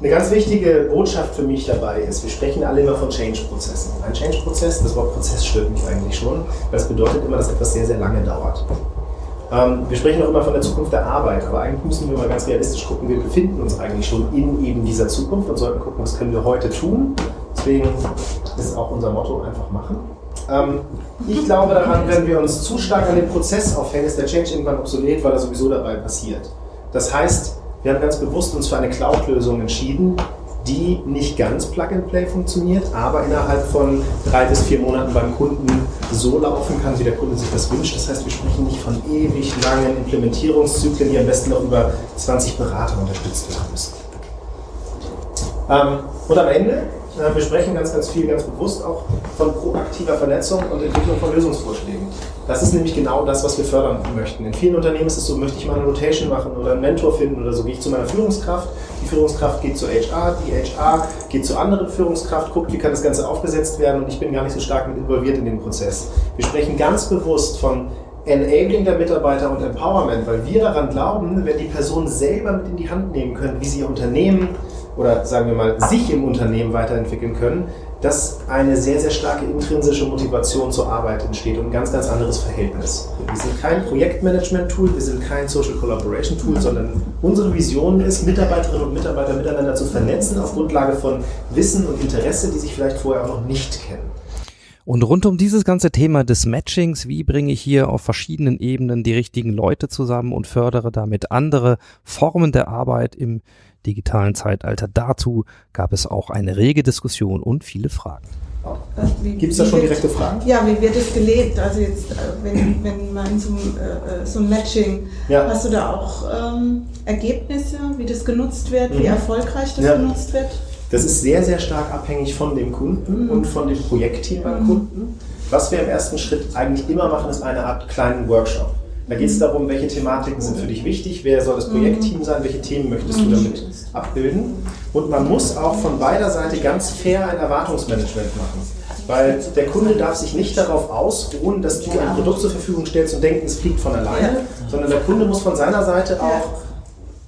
Eine ganz wichtige Botschaft für mich dabei ist, wir sprechen alle immer von Change-Prozessen. Ein Change-Prozess, das Wort Prozess stört mich eigentlich schon, weil das bedeutet immer, dass etwas sehr, sehr lange dauert. Ähm, wir sprechen auch immer von der Zukunft der Arbeit, aber eigentlich müssen wir mal ganz realistisch gucken, wir befinden uns eigentlich schon in eben dieser Zukunft und sollten gucken, was können wir heute tun. Deswegen ist auch unser Motto einfach machen. Ähm, ich glaube daran, wenn wir uns zu stark an den Prozess aufhängen, ist der Change irgendwann obsolet, weil er sowieso dabei passiert. Das heißt, wir haben ganz bewusst uns für eine Cloud-Lösung entschieden, die nicht ganz Plug-and-Play funktioniert, aber innerhalb von drei bis vier Monaten beim Kunden so laufen kann, wie der Kunde sich das wünscht. Das heißt, wir sprechen nicht von ewig langen Implementierungszyklen, die am besten noch über 20 Berater unterstützt werden müssen. Ähm, und am Ende, äh, wir sprechen ganz, ganz viel, ganz bewusst auch von proaktiver Vernetzung und Entwicklung von Lösungsvorschlägen. Das ist nämlich genau das, was wir fördern möchten. In vielen Unternehmen ist es so, möchte ich mal eine Rotation machen oder einen Mentor finden oder so, gehe ich zu meiner Führungskraft Die Führungskraft geht zu HR, die HR geht zu anderen Führungskraft, guckt, wie kann das Ganze aufgesetzt werden und ich bin gar nicht so stark mit involviert in den Prozess. Wir sprechen ganz bewusst von Enabling der Mitarbeiter und Empowerment, weil wir daran glauben, wenn die Personen selber mit in die Hand nehmen können, wie sie ihr Unternehmen oder sagen wir mal sich im Unternehmen weiterentwickeln können, dass eine sehr, sehr starke intrinsische Motivation zur Arbeit entsteht und ein ganz, ganz anderes Verhältnis. Wir sind kein Projektmanagement-Tool, wir sind kein Social Collaboration-Tool, sondern unsere Vision ist, Mitarbeiterinnen und Mitarbeiter miteinander zu vernetzen auf Grundlage von Wissen und Interesse, die sich vielleicht vorher auch noch nicht kennen. Und rund um dieses ganze Thema des Matchings, wie bringe ich hier auf verschiedenen Ebenen die richtigen Leute zusammen und fördere damit andere Formen der Arbeit im digitalen Zeitalter. Dazu gab es auch eine rege Diskussion und viele Fragen. Gibt es da schon direkte Fragen? Ja, wie wird es gelebt? Also jetzt, äh, wenn, wenn man so, äh, so ein Matching, Ja. hast du da auch ähm, Ergebnisse, wie das genutzt wird, wie Mhm. erfolgreich das Ja. genutzt wird? Das ist sehr, sehr stark abhängig von dem Kunden und von dem Projektteam beim Kunden. Was wir im ersten Schritt eigentlich immer machen, ist eine Art kleinen Workshop. Da geht es darum, welche Thematiken sind für dich wichtig, wer soll das Projektteam sein, welche Themen möchtest du damit abbilden. Und man muss auch von beider Seite ganz fair ein Erwartungsmanagement machen. Weil der Kunde darf sich nicht darauf ausruhen, dass du ein Produkt zur Verfügung stellst und denken, es fliegt von alleine, sondern der Kunde muss von seiner Seite auch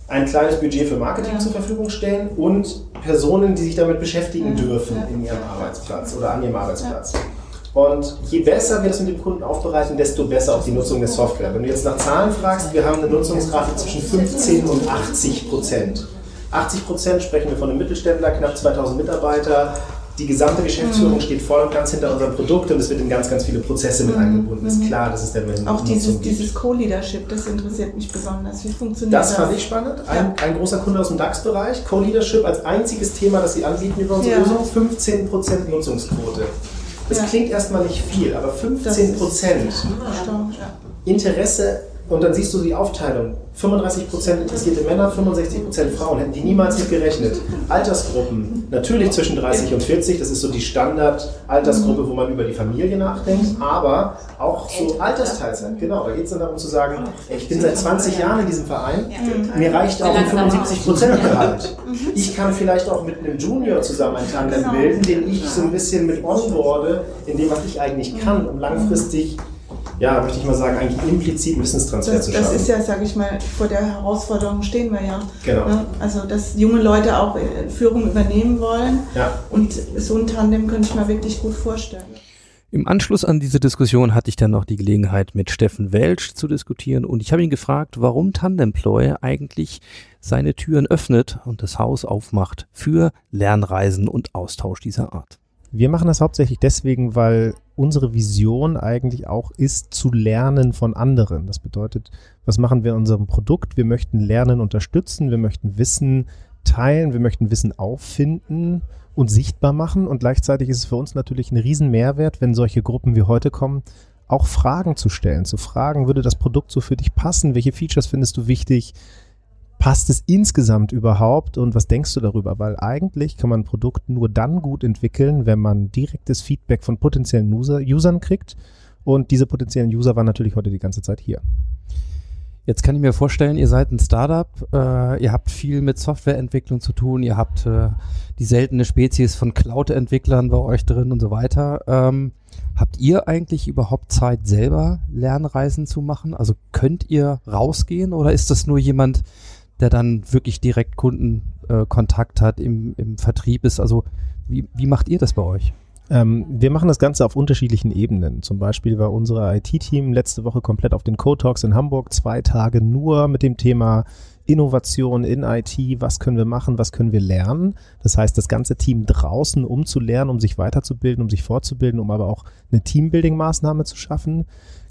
ein kleines Budget für Marketing zur Verfügung stellen und Personen, die sich damit beschäftigen dürfen in ihrem Arbeitsplatz oder an ihrem Arbeitsplatz. Und je besser wir das mit dem Kunden aufbereiten, desto besser auch die Nutzung der Software. Wenn du jetzt nach Zahlen fragst, wir haben eine Nutzungsrate zwischen 15 und 80 Prozent. 80 Prozent sprechen wir von einem Mittelständler, knapp 2000 Mitarbeiter. Die gesamte Geschäftsführung Mhm. steht voll und ganz hinter unserem Produkt und es wird in ganz, ganz viele Prozesse mit Mhm. eingebunden. Ist Mhm. klar, dass es der Nutzung Auch dieses, dieses Co-Leadership, das interessiert mich besonders. Wie funktioniert Das das? fand ich spannend. Ein, ein großer Kunde aus dem DAX-Bereich, Co-Leadership als einziges Thema, das sie anbieten über unsere Ja. Lösung, 15% Nutzungsquote. Das Ja. klingt erstmal nicht viel, aber 15% Stark, ja. Interesse und dann siehst du die Aufteilung. 35% interessierte Männer, 65% Frauen. Hätten die niemals mit gerechnet. Altersgruppen, natürlich zwischen 30 und 40, das ist so die Standard-Altersgruppe, wo man über die Familie nachdenkt, aber auch so Altersteilzeit. Genau, da geht es dann darum zu sagen, ey, ich bin seit 20 Jahren in diesem Verein, mir reicht auch ein 75% Gehalt. Ich kann vielleicht auch mit einem Junior zusammen ein Tandem bilden, den ich so ein bisschen mit onboarde, in dem, was ich eigentlich kann, um langfristig, ja, möchte ich mal sagen, eigentlich implizit Wissенstransfer Das, zu das schaffen. ist ja, sage ich mal, vor der Herausforderung stehen wir ja. Genau. Ne? Also, dass junge Leute auch äh, Führung übernehmen wollen. Ja. Und so ein Tandem könnte ich mir wirklich gut vorstellen. Im Anschluss an diese Diskussion hatte ich dann noch die Gelegenheit, mit Steffen Welsch zu diskutieren und ich habe ihn gefragt, warum Tandemploy eigentlich seine Türen öffnet und das Haus aufmacht für Lernreisen und Austausch dieser Art. Wir machen das hauptsächlich deswegen, weil unsere Vision eigentlich auch ist, zu lernen von anderen. Das bedeutet, was machen wir in unserem Produkt? Wir möchten Lernen unterstützen, wir möchten Wissen teilen, wir möchten Wissen auffinden und sichtbar machen. Und gleichzeitig ist es für uns natürlich ein riesen Mehrwert, wenn solche Gruppen wie heute kommen, auch Fragen zu stellen. Zu fragen, würde das Produkt so für dich passen? Welche Features findest du wichtig? Passt es insgesamt überhaupt und was denkst du darüber? Weil eigentlich kann man ein Produkt nur dann gut entwickeln, wenn man direktes Feedback von potenziellen User, Usern kriegt. Und diese potenziellen User waren natürlich heute die ganze Zeit hier. Jetzt kann ich mir vorstellen, ihr seid ein Startup, äh, ihr habt viel mit Softwareentwicklung zu tun, ihr habt äh, die seltene Spezies von Cloud-Entwicklern bei euch drin und so weiter. Ähm, habt ihr eigentlich überhaupt Zeit, selber Lernreisen zu machen? Also könnt ihr rausgehen oder ist das nur jemand, der dann wirklich direkt Kundenkontakt äh, hat, im, im Vertrieb ist? Also wie, wie macht ihr das bei euch? Ähm, wir machen das Ganze auf unterschiedlichen Ebenen. Zum Beispiel war unser IT-Team letzte Woche komplett auf den Code Talks in Hamburg, zwei Tage nur mit dem Thema Innovation in IT, was können wir machen, was können wir lernen. Das heißt, das ganze Team draußen, um zu lernen, um sich weiterzubilden, um sich fortzubilden, um aber auch eine Teambuilding-Maßnahme zu schaffen.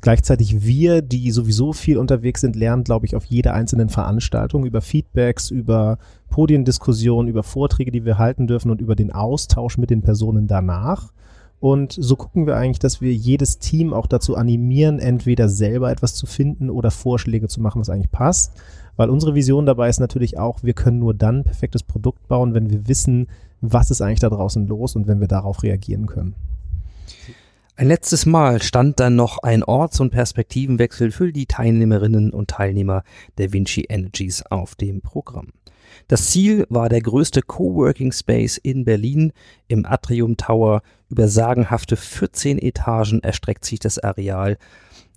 Gleichzeitig wir, die sowieso viel unterwegs sind, lernen, glaube ich, auf jeder einzelnen Veranstaltung über Feedbacks, über Podiendiskussionen, über Vorträge, die wir halten dürfen und über den Austausch mit den Personen danach. Und so gucken wir eigentlich, dass wir jedes Team auch dazu animieren, entweder selber etwas zu finden oder Vorschläge zu machen, was eigentlich passt. Weil unsere Vision dabei ist natürlich auch, wir können nur dann ein perfektes Produkt bauen, wenn wir wissen, was ist eigentlich da draußen los und wenn wir darauf reagieren können. Ein letztes Mal stand dann noch ein Orts- und Perspektivenwechsel für die Teilnehmerinnen und Teilnehmer der Vinci Energies auf dem Programm. Das Ziel war der größte Coworking Space in Berlin im Atrium Tower. Über sagenhafte 14 Etagen erstreckt sich das Areal,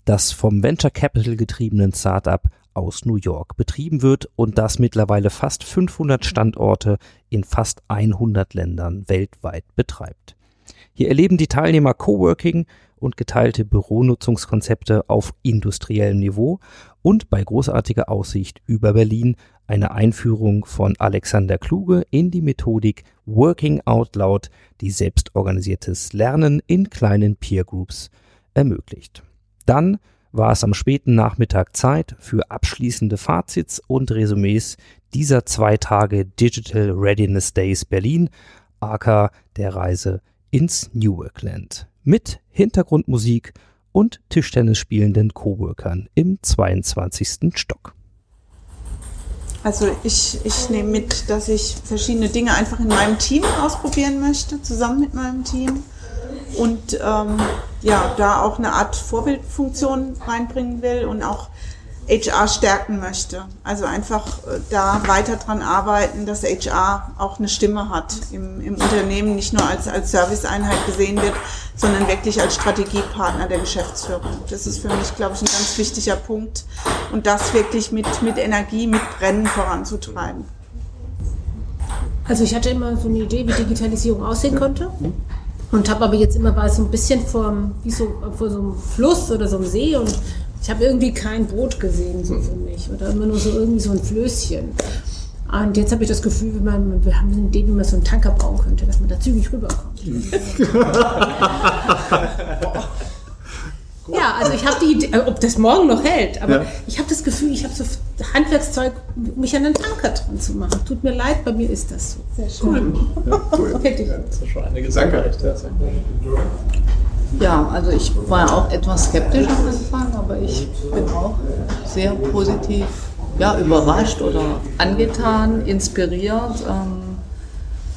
das vom Venture Capital getriebenen Startup aus New York betrieben wird und das mittlerweile fast 500 Standorte in fast 100 Ländern weltweit betreibt. Hier erleben die Teilnehmer Coworking und geteilte Büronutzungskonzepte auf industriellem Niveau und bei großartiger Aussicht über Berlin eine Einführung von Alexander Kluge in die Methodik Working Out Loud, die selbstorganisiertes Lernen in kleinen Peer Groups ermöglicht. Dann war es am späten Nachmittag Zeit für abschließende Fazits und Resümees dieser zwei Tage Digital Readiness Days Berlin, aka der Reise ins Newarkland mit Hintergrundmusik und Tischtennis spielenden Coworkern im 22. Stock. Also ich, ich nehme mit, dass ich verschiedene Dinge einfach in meinem Team ausprobieren möchte, zusammen mit meinem Team. Und ähm, ja, da auch eine Art Vorbildfunktion reinbringen will und auch HR stärken möchte. Also einfach äh, da weiter dran arbeiten, dass HR auch eine Stimme hat im, im Unternehmen, nicht nur als, als Serviceeinheit gesehen wird, sondern wirklich als Strategiepartner der Geschäftsführung. Das ist für mich, glaube ich, ein ganz wichtiger Punkt und das wirklich mit, mit Energie, mit Brennen voranzutreiben. Also ich hatte immer so eine Idee, wie Digitalisierung aussehen könnte. Und habe aber jetzt immer war so ein bisschen vor, wie so, vor so einem Fluss oder so einem See und ich habe irgendwie kein Boot gesehen so für mich oder immer nur so irgendwie so ein Flößchen. Und jetzt habe ich das Gefühl, wir haben eine Idee, wie man so einen Tanker bauen könnte, dass man da zügig rüberkommt. ja, also ich habe die Idee, äh, ob das morgen noch hält, aber Ja. ich habe das Gefühl, ich habe so Handwerkszeug, mich an den Tanker dran zu machen. Tut mir leid, bei mir ist das so. Sehr schön. Ja, cool. Hätte ich. Das ist schon einiges Danke. erreicht. Ja. Ja, also ich war auch etwas skeptisch am Anfang, aber ich bin auch sehr positiv ja, überrascht oder angetan, inspiriert. Ähm,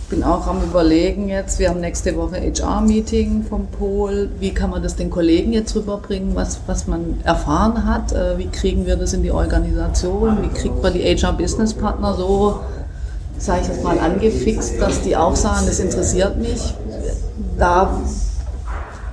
bin auch am Überlegen jetzt, wir haben nächste Woche HR-Meeting vom Pol. Wie kann man das den Kollegen jetzt rüberbringen, was, was man erfahren hat? Äh, wie kriegen wir das in die Organisation? Wie kriegt man die HR-Business-Partner so, sage ich jetzt mal, angefixt, dass die auch sagen, das interessiert mich? Da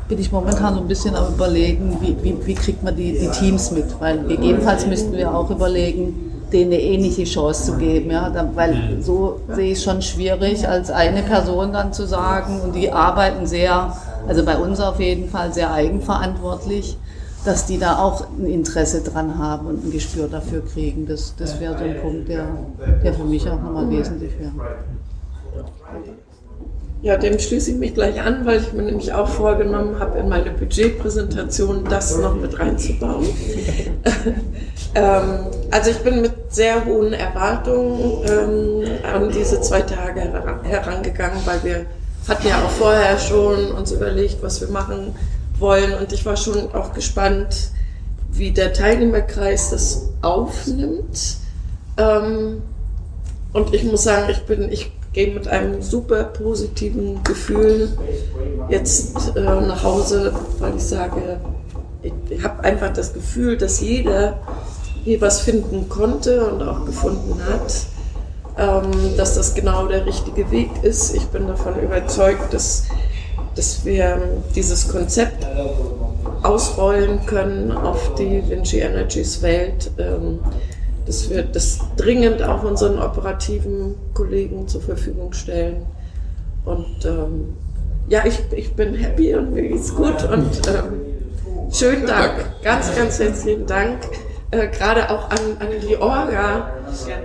bin ich momentan so ein bisschen am überlegen, wie, wie, wie kriegt man die, die Teams mit? Weil gegebenenfalls müssten wir auch überlegen, denen eine ähnliche Chance zu geben. Ja? Weil so sehe ich es schon schwierig, als eine Person dann zu sagen, und die arbeiten sehr, also bei uns auf jeden Fall sehr eigenverantwortlich, dass die da auch ein Interesse dran haben und ein Gespür dafür kriegen. Das, das wäre so ein Punkt, der, der für mich auch nochmal wesentlich wäre. Ja, dem schließe ich mich gleich an, weil ich mir nämlich auch vorgenommen habe, in meine Budgetpräsentation das noch mit reinzubauen. ähm, also ich bin mit sehr hohen Erwartungen ähm, an diese zwei Tage heran- herangegangen, weil wir hatten ja auch vorher schon uns überlegt, was wir machen wollen und ich war schon auch gespannt, wie der Teilnehmerkreis das aufnimmt. Ähm, und ich muss sagen, ich bin, ich gehe mit einem super positiven Gefühl jetzt äh, nach Hause, weil ich sage, ich, habe einfach das Gefühl, dass jeder hier was finden konnte und auch gefunden hat, ähm, dass das genau der richtige Weg ist. Ich bin davon überzeugt, dass, dass wir dieses Konzept ausrollen können auf die Vinci Energies Welt. Ähm, dass wir das dringend auch unseren operativen Kollegen zur Verfügung stellen. Und ähm, ja, ich, ich bin happy und mir geht's gut und ähm, schönen Dank, ganz, ganz herzlichen Dank, äh, gerade auch an, an die Orga.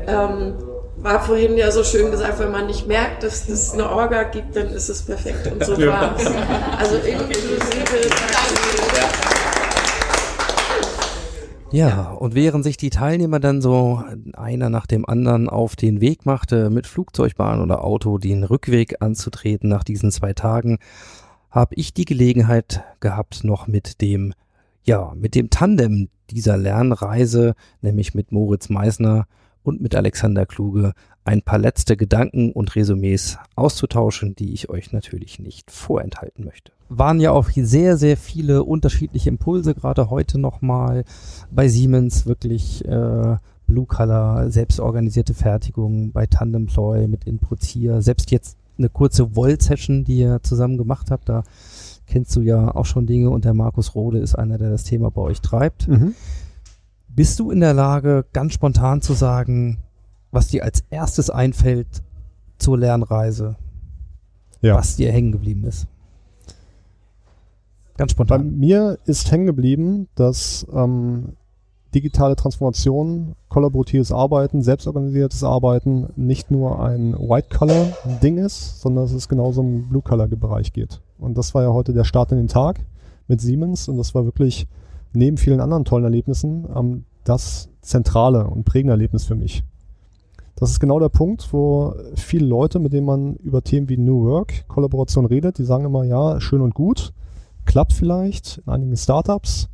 Ähm, war vorhin ja so schön gesagt, wenn man nicht merkt, dass es eine Orga gibt, dann ist es perfekt und so war es. Also inklusive. Ja, und während sich die Teilnehmer dann so einer nach dem anderen auf den Weg machte, mit Flugzeug, Bahn oder Auto den Rückweg anzutreten nach diesen zwei Tagen, habe ich die Gelegenheit gehabt, noch mit dem, ja, mit dem Tandem dieser Lernreise, nämlich mit Moritz Meisner und mit Alexander Kluge, ein paar letzte Gedanken und Resümees auszutauschen, die ich euch natürlich nicht vorenthalten möchte. Waren ja auch sehr, sehr viele unterschiedliche Impulse, gerade heute nochmal bei Siemens wirklich äh, Blue Color, selbstorganisierte Fertigung bei Tandemploy mit Inputs hier, selbst jetzt eine kurze Volt-Session, die ihr zusammen gemacht habt, da kennst du ja auch schon Dinge und der Markus Rode ist einer, der das Thema bei euch treibt. Mhm. Bist du in der Lage, ganz spontan zu sagen, was dir als erstes einfällt zur Lernreise, Ja. was dir hängen geblieben ist? Ganz Bei spontan. mir ist hängen geblieben, dass ähm, digitale Transformation, kollaboratives Arbeiten, selbstorganisiertes Arbeiten nicht nur ein White-Color-Ding ist, sondern dass es genauso im Blue-Color-Bereich geht. Und das war ja heute der Start in den Tag mit Siemens und das war wirklich neben vielen anderen tollen Erlebnissen ähm, das zentrale und prägende Erlebnis für mich. Das ist genau der Punkt, wo viele Leute, mit denen man über Themen wie New Work, Kollaboration redet, die sagen immer, ja, schön und gut, klappt vielleicht in einigen Startups,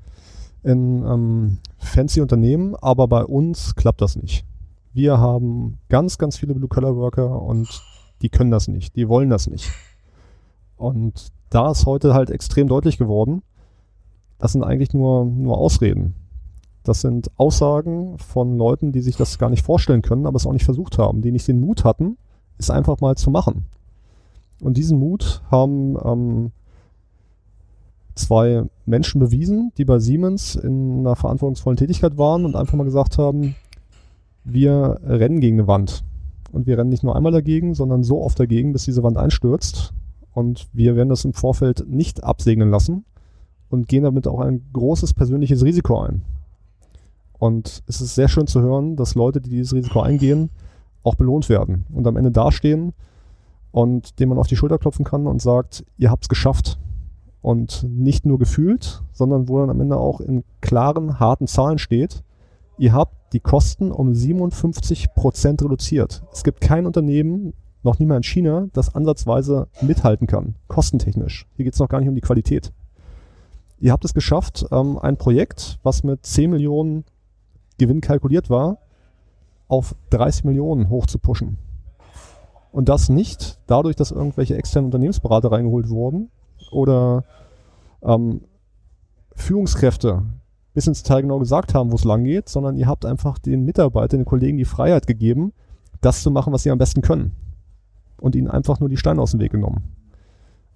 in ähm, fancy Unternehmen, aber bei uns klappt das nicht. Wir haben ganz, ganz viele Blue-Collar-Worker und die können das nicht, die wollen das nicht. Und da ist heute halt extrem deutlich geworden, das sind eigentlich nur, nur Ausreden. Das sind Aussagen von Leuten, die sich das gar nicht vorstellen können, aber es auch nicht versucht haben, die nicht den Mut hatten, es einfach mal zu machen. Und diesen Mut haben ähm, zwei Menschen bewiesen, die bei Siemens in einer verantwortungsvollen Tätigkeit waren und einfach mal gesagt haben, wir rennen gegen eine Wand. Und wir rennen nicht nur einmal dagegen, sondern so oft dagegen, bis diese Wand einstürzt. Und wir werden das im Vorfeld nicht absegnen lassen und gehen damit auch ein großes persönliches Risiko ein. Und es ist sehr schön zu hören, dass Leute, die dieses Risiko eingehen, auch belohnt werden und am Ende dastehen und dem man auf die Schulter klopfen kann und sagt, ihr habt's geschafft. Und nicht nur gefühlt, sondern wo dann am Ende auch in klaren, harten Zahlen steht, ihr habt die Kosten um 57 Prozent reduziert. Es gibt kein Unternehmen, noch nie mal in China, das ansatzweise mithalten kann, kostentechnisch. Hier geht es noch gar nicht um die Qualität. Ihr habt es geschafft, ähm, ein Projekt, was mit 10 Millionen Gewinn kalkuliert war, auf 30 Millionen hoch zu pushen. Und das nicht dadurch, dass irgendwelche externen Unternehmensberater reingeholt wurden oder ähm, Führungskräfte bis ins Detail genau gesagt haben, wo es lang geht, sondern ihr habt einfach den Mitarbeitern, den Kollegen die Freiheit gegeben, das zu machen, was sie am besten können. Und ihnen einfach nur die Steine aus dem Weg genommen.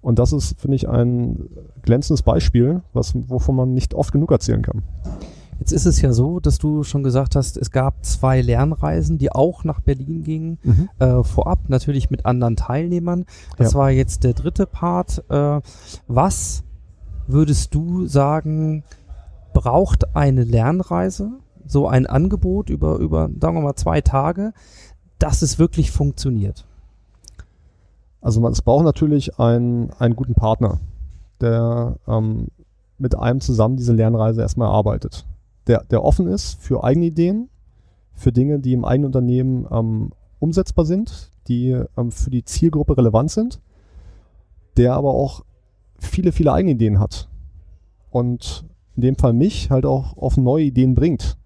Und das ist, finde ich, ein glänzendes Beispiel, was, wovon man nicht oft genug erzählen kann. Jetzt ist es ja so, dass du schon gesagt hast, es gab zwei Lernreisen, die auch nach Berlin gingen, Mhm. äh, vorab natürlich mit anderen Teilnehmern. Das Ja. war jetzt der dritte Part. Äh, was würdest du sagen, braucht eine Lernreise, so ein Angebot über, über, sagen wir mal, zwei Tage, dass es wirklich funktioniert? Also man, es braucht natürlich einen, einen guten Partner, der ähm, mit einem zusammen diese Lernreise erstmal erarbeitet. Der, der offen ist für eigene Ideen, für Dinge, die im eigenen Unternehmen ähm, umsetzbar sind, die ähm, für die Zielgruppe relevant sind, der aber auch viele, viele eigene Ideen hat. Und in dem Fall mich halt auch auf neue Ideen bringt.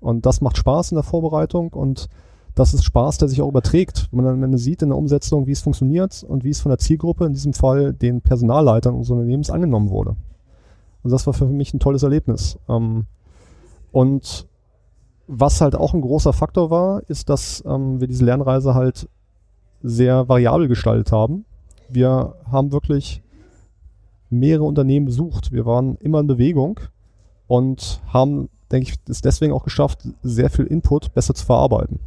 Und das macht Spaß in der Vorbereitung und das ist Spaß, der sich auch überträgt. Wenn man dann sieht in der Umsetzung, wie es funktioniert und wie es von der Zielgruppe, in diesem Fall den Personalleitern unseres Unternehmens, angenommen wurde. Also das war für mich ein tolles Erlebnis. Ähm, und was halt auch ein großer Faktor war, ist, dass ähm, wir diese Lernreise halt sehr variabel gestaltet haben. Wir haben wirklich mehrere Unternehmen besucht. Wir waren immer in Bewegung und haben, denke ich, es deswegen auch geschafft, sehr viel Input besser zu verarbeiten.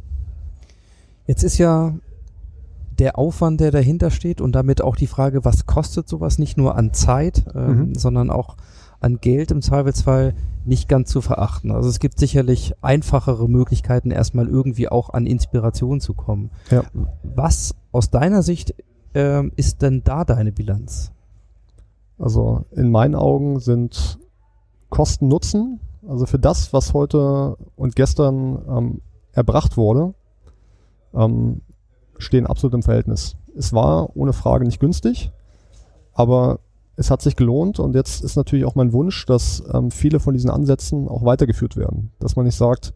Jetzt ist ja der Aufwand, der dahinter steht und damit auch die Frage, was kostet sowas nicht nur an Zeit, ähm, Mhm. sondern auch an Geld im Zweifelsfall nicht ganz zu verachten. Also es gibt sicherlich einfachere Möglichkeiten, erstmal irgendwie auch an Inspiration zu kommen. Ja. Was aus deiner Sicht ähm, ist denn da deine Bilanz? Also in meinen Augen sind Kosten Nutzen, also für das, was heute und gestern ähm, erbracht wurde, ähm, stehen absolut im Verhältnis. Es war ohne Frage nicht günstig, aber es hat sich gelohnt und jetzt ist natürlich auch mein Wunsch, dass ähm, viele von diesen Ansätzen auch weitergeführt werden. Dass man nicht sagt,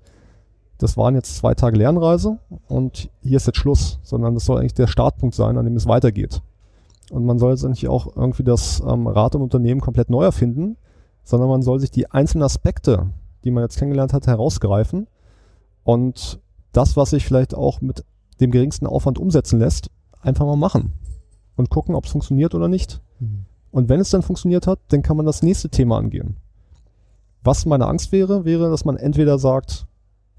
das waren jetzt zwei Tage Lernreise und hier ist jetzt Schluss, sondern das soll eigentlich der Startpunkt sein, an dem es weitergeht. Und man soll jetzt nicht auch irgendwie das ähm, Rad im Unternehmen komplett neu erfinden, sondern man soll sich die einzelnen Aspekte, die man jetzt kennengelernt hat, herausgreifen Und das, was sich vielleicht auch mit dem geringsten Aufwand umsetzen lässt, einfach mal machen und gucken, ob es funktioniert oder nicht. Mhm. Und wenn es dann funktioniert hat, dann kann man das nächste Thema angehen. Was meine Angst wäre, wäre, dass man entweder sagt,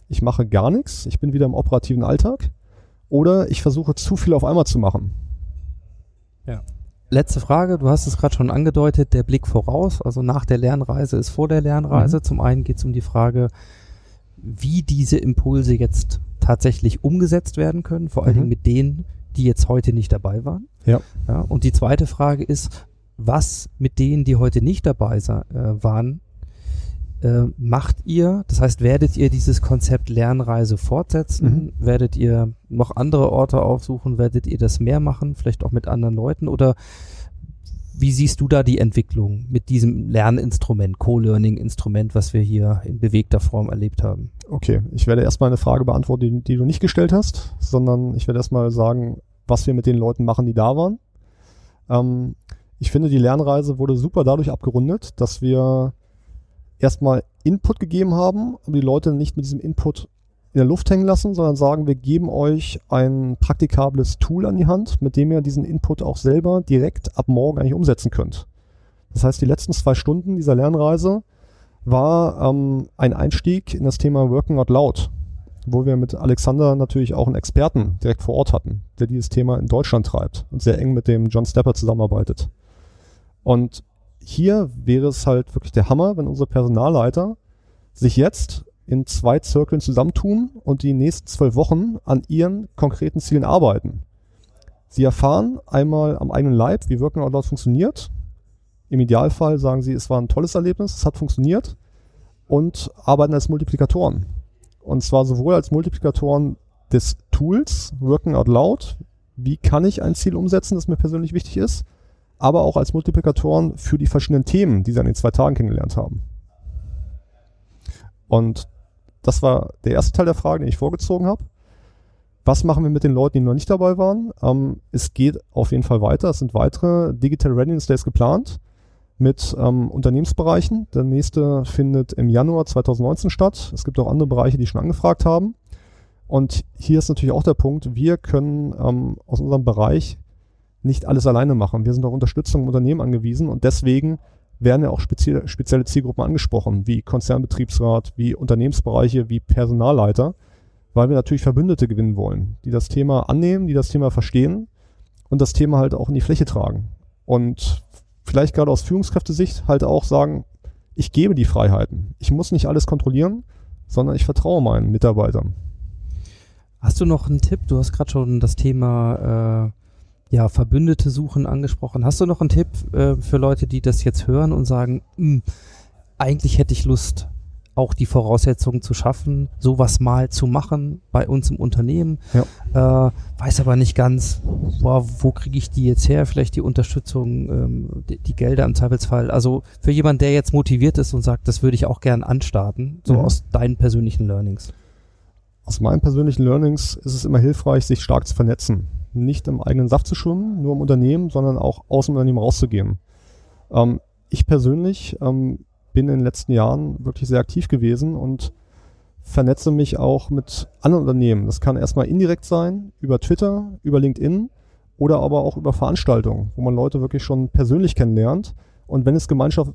ich mache gar nichts, ich bin wieder im operativen Alltag, oder ich versuche zu viel auf einmal zu machen. Ja. Letzte Frage, du hast es gerade schon angedeutet, der Blick voraus, also nach der Lernreise ist vor der Lernreise. Mhm. Zum einen geht es um die Frage, wie diese Impulse jetzt tatsächlich umgesetzt werden können, vor allen Mhm. Dingen mit denen, die jetzt heute nicht dabei waren. Ja. Ja, und die zweite Frage ist, was mit denen, die heute nicht dabei äh, waren, äh, macht ihr? Das heißt, werdet ihr dieses Konzept Lernreise fortsetzen? Werdet ihr noch andere Orte aufsuchen? Werdet ihr das mehr machen? Vielleicht auch mit anderen Leuten? Oder wie siehst du da die Entwicklung mit diesem Lerninstrument, Co-Learning-Instrument, was wir hier in bewegter Form erlebt haben? Okay, ich werde erstmal eine Frage beantworten, die, die du nicht gestellt hast, sondern ich werde erstmal sagen, was wir mit den Leuten machen, die da waren. Ähm, ich finde, die Lernreise wurde super dadurch abgerundet, dass wir erstmal Input gegeben haben, aber die Leute nicht mit diesem Input in der Luft hängen lassen, sondern sagen, wir geben euch ein praktikables Tool an die Hand, mit dem ihr diesen Input auch selber direkt ab morgen eigentlich umsetzen könnt. Das heißt, die letzten zwei Stunden dieser Lernreise war ähm, ein Einstieg in das Thema Working Out Loud, wo wir mit Alexander natürlich auch einen Experten direkt vor Ort hatten, der dieses Thema in Deutschland treibt und sehr eng mit dem John Stepper zusammenarbeitet. Und hier wäre es halt wirklich der Hammer, wenn unsere Personalleiter sich jetzt in zwei Zirkeln zusammentun und die nächsten zwölf Wochen an ihren konkreten Zielen arbeiten. Sie erfahren einmal am eigenen Leib, wie Working Out Loud funktioniert. Im Idealfall sagen sie, es war ein tolles Erlebnis, es hat funktioniert und arbeiten als Multiplikatoren. Und zwar sowohl als Multiplikatoren des Tools Working Out Loud, wie kann ich ein Ziel umsetzen, das mir persönlich wichtig ist, aber auch als Multiplikatoren für die verschiedenen Themen, die sie an den zwei Tagen kennengelernt haben. Und das war der erste Teil der Frage, den ich vorgezogen habe. Was machen wir mit den Leuten, die noch nicht dabei waren? Ähm, es geht auf jeden Fall weiter. Es sind weitere Digital Readiness Days geplant mit ähm, Unternehmensbereichen. Der nächste findet im Januar 2019 statt. Es gibt auch andere Bereiche, die schon angefragt haben. Und hier ist natürlich auch der Punkt, wir können ähm, aus unserem Bereich nicht alles alleine machen. Wir sind auf Unterstützung im Unternehmen angewiesen und deswegen werden ja auch spezielle, spezielle Zielgruppen angesprochen, wie Konzernbetriebsrat, wie Unternehmensbereiche, wie Personalleiter, weil wir natürlich Verbündete gewinnen wollen, die das Thema annehmen, die das Thema verstehen und das Thema halt auch in die Fläche tragen. Und vielleicht gerade aus Führungskräftesicht halt auch sagen, ich gebe die Freiheiten. Ich muss nicht alles kontrollieren, sondern ich vertraue meinen Mitarbeitern. Hast du noch einen Tipp? Du hast gerade schon das Thema äh, ja, Verbündete suchen angesprochen. Hast du noch einen Tipp äh, für Leute, die das jetzt hören und sagen, "Hm, eigentlich hätte ich Lust, auch die Voraussetzungen zu schaffen, sowas mal zu machen bei uns im Unternehmen. Äh, weiß aber nicht ganz, boah, wo kriege ich die jetzt her? Vielleicht die Unterstützung, ähm, die, die Gelder im Zweifelsfall. Also für jemanden, der jetzt motiviert ist und sagt, das würde ich auch gern anstarten, so Mhm. aus deinen persönlichen Learnings. Aus meinen persönlichen Learnings ist es immer hilfreich, sich stark zu vernetzen. Nicht im eigenen Saft zu schwimmen, nur im Unternehmen, sondern auch aus dem Unternehmen rauszugehen. Ähm, ich persönlich ähm, bin in den letzten Jahren wirklich sehr aktiv gewesen und vernetze mich auch mit anderen Unternehmen. Das kann erstmal indirekt sein, über Twitter, über LinkedIn oder aber auch über Veranstaltungen, wo man Leute wirklich schon persönlich kennenlernt. Und wenn es Gemeinschaft,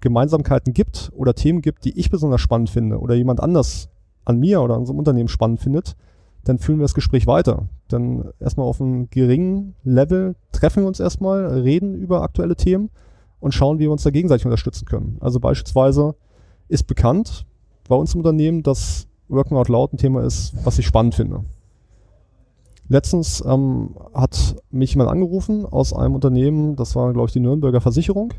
Gemeinsamkeiten gibt oder Themen gibt, die ich besonders spannend finde oder jemand anders an mir oder an unserem Unternehmen spannend findet, dann führen wir das Gespräch weiter. Dann erstmal auf einem geringen Level treffen wir uns erstmal, reden über aktuelle Themen und schauen, wie wir uns da gegenseitig unterstützen können. Also beispielsweise ist bekannt bei uns im Unternehmen, dass Working Out Loud ein Thema ist, was ich spannend finde. Letztens ähm, hat mich jemand angerufen aus einem Unternehmen, das war, glaube ich, die Nürnberger Versicherung.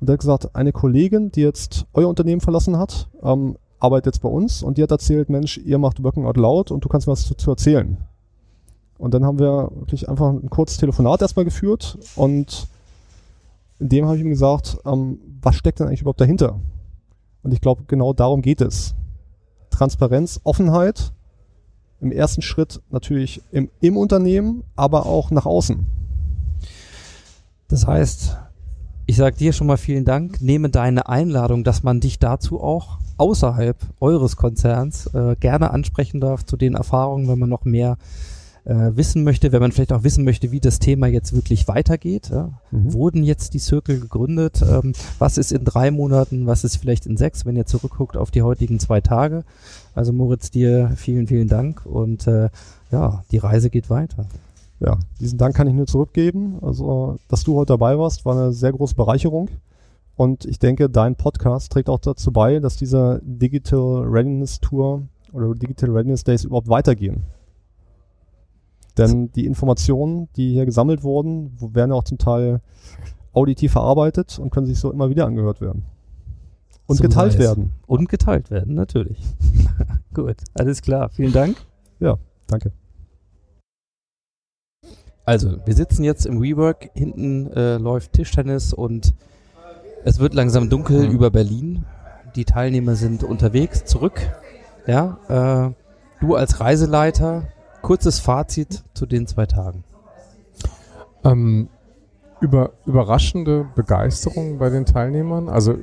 Und der hat gesagt, eine Kollegin, die jetzt euer Unternehmen verlassen hat, ähm, arbeitet jetzt bei uns und die hat erzählt, Mensch, ihr macht Working Out Loud und du kannst mir was zu, erzählen. Und dann haben wir wirklich einfach ein kurzes Telefonat erstmal geführt und in dem habe ich ihm gesagt, ähm, was steckt denn eigentlich überhaupt dahinter? Und ich glaube, genau darum geht es. Transparenz, Offenheit, im ersten Schritt natürlich im, im Unternehmen, aber auch nach außen. Das heißt, ich sage dir schon mal vielen Dank, nehme deine Einladung, dass man dich dazu auch außerhalb eures Konzerns äh, gerne ansprechen darf zu den Erfahrungen, wenn man noch mehr äh, wissen möchte, wenn man vielleicht auch wissen möchte, wie das Thema jetzt wirklich weitergeht. Ja? Mhm. Wurden jetzt die Circle gegründet? Ähm, was ist in drei Monaten? Was ist vielleicht in sechs, wenn ihr zurückguckt auf die heutigen zwei Tage? Also Moritz, dir vielen, vielen Dank und äh, ja, die Reise geht weiter. Ja, diesen Dank kann ich nur zurückgeben. Also, dass du heute dabei warst, war eine sehr große Bereicherung. Und ich denke, dein Podcast trägt auch dazu bei, dass diese Digital Readiness Tour oder Digital Readiness Days überhaupt weitergehen. Denn die Informationen, die hier gesammelt wurden, werden ja auch zum Teil auditiv verarbeitet und können sich so immer wieder angehört werden. Und So geteilt es. werden. Und geteilt werden, natürlich. Gut, alles klar. Vielen Dank. Ja, danke. Also, wir sitzen jetzt im WeWork. Hinten äh, läuft Tischtennis und es wird langsam dunkel Mhm. über Berlin. Die Teilnehmer sind unterwegs, zurück. Ja, äh, du als Reiseleiter, kurzes Fazit zu den zwei Tagen. Ähm, über, überraschende Begeisterung bei den Teilnehmern. Also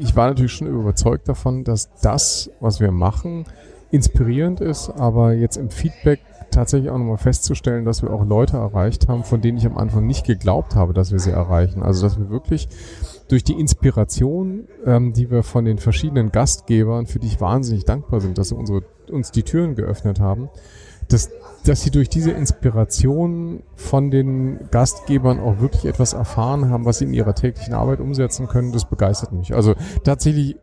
ich war natürlich schon überzeugt davon, dass das, was wir machen, inspirierend ist, aber jetzt im Feedback tatsächlich auch nochmal festzustellen, dass wir auch Leute erreicht haben, von denen ich am Anfang nicht geglaubt habe, dass wir sie erreichen. Also dass wir wirklich durch die Inspiration, ähm, die wir von den verschiedenen Gastgebern, für die ich wahnsinnig dankbar bin, dass sie unsere, uns die Türen geöffnet haben, dass, dass sie durch diese Inspiration von den Gastgebern auch wirklich etwas erfahren haben, was sie in ihrer täglichen Arbeit umsetzen können, das begeistert mich. Also tatsächlich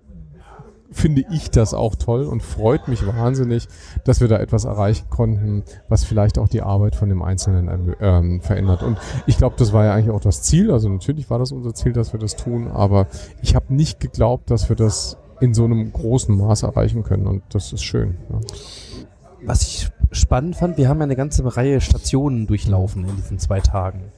finde ich das auch toll und freut mich wahnsinnig, dass wir da etwas erreichen konnten, was vielleicht auch die Arbeit von dem Einzelnen ähm, ähm, verändert. Und ich glaube, das war ja eigentlich auch das Ziel. Also natürlich war das unser Ziel, dass wir das tun, aber ich habe nicht geglaubt, dass wir das in so einem großen Maß erreichen können und das ist schön. Ja. Was ich spannend fand, wir haben ja eine ganze Reihe Stationen durchlaufen in diesen zwei Tagen.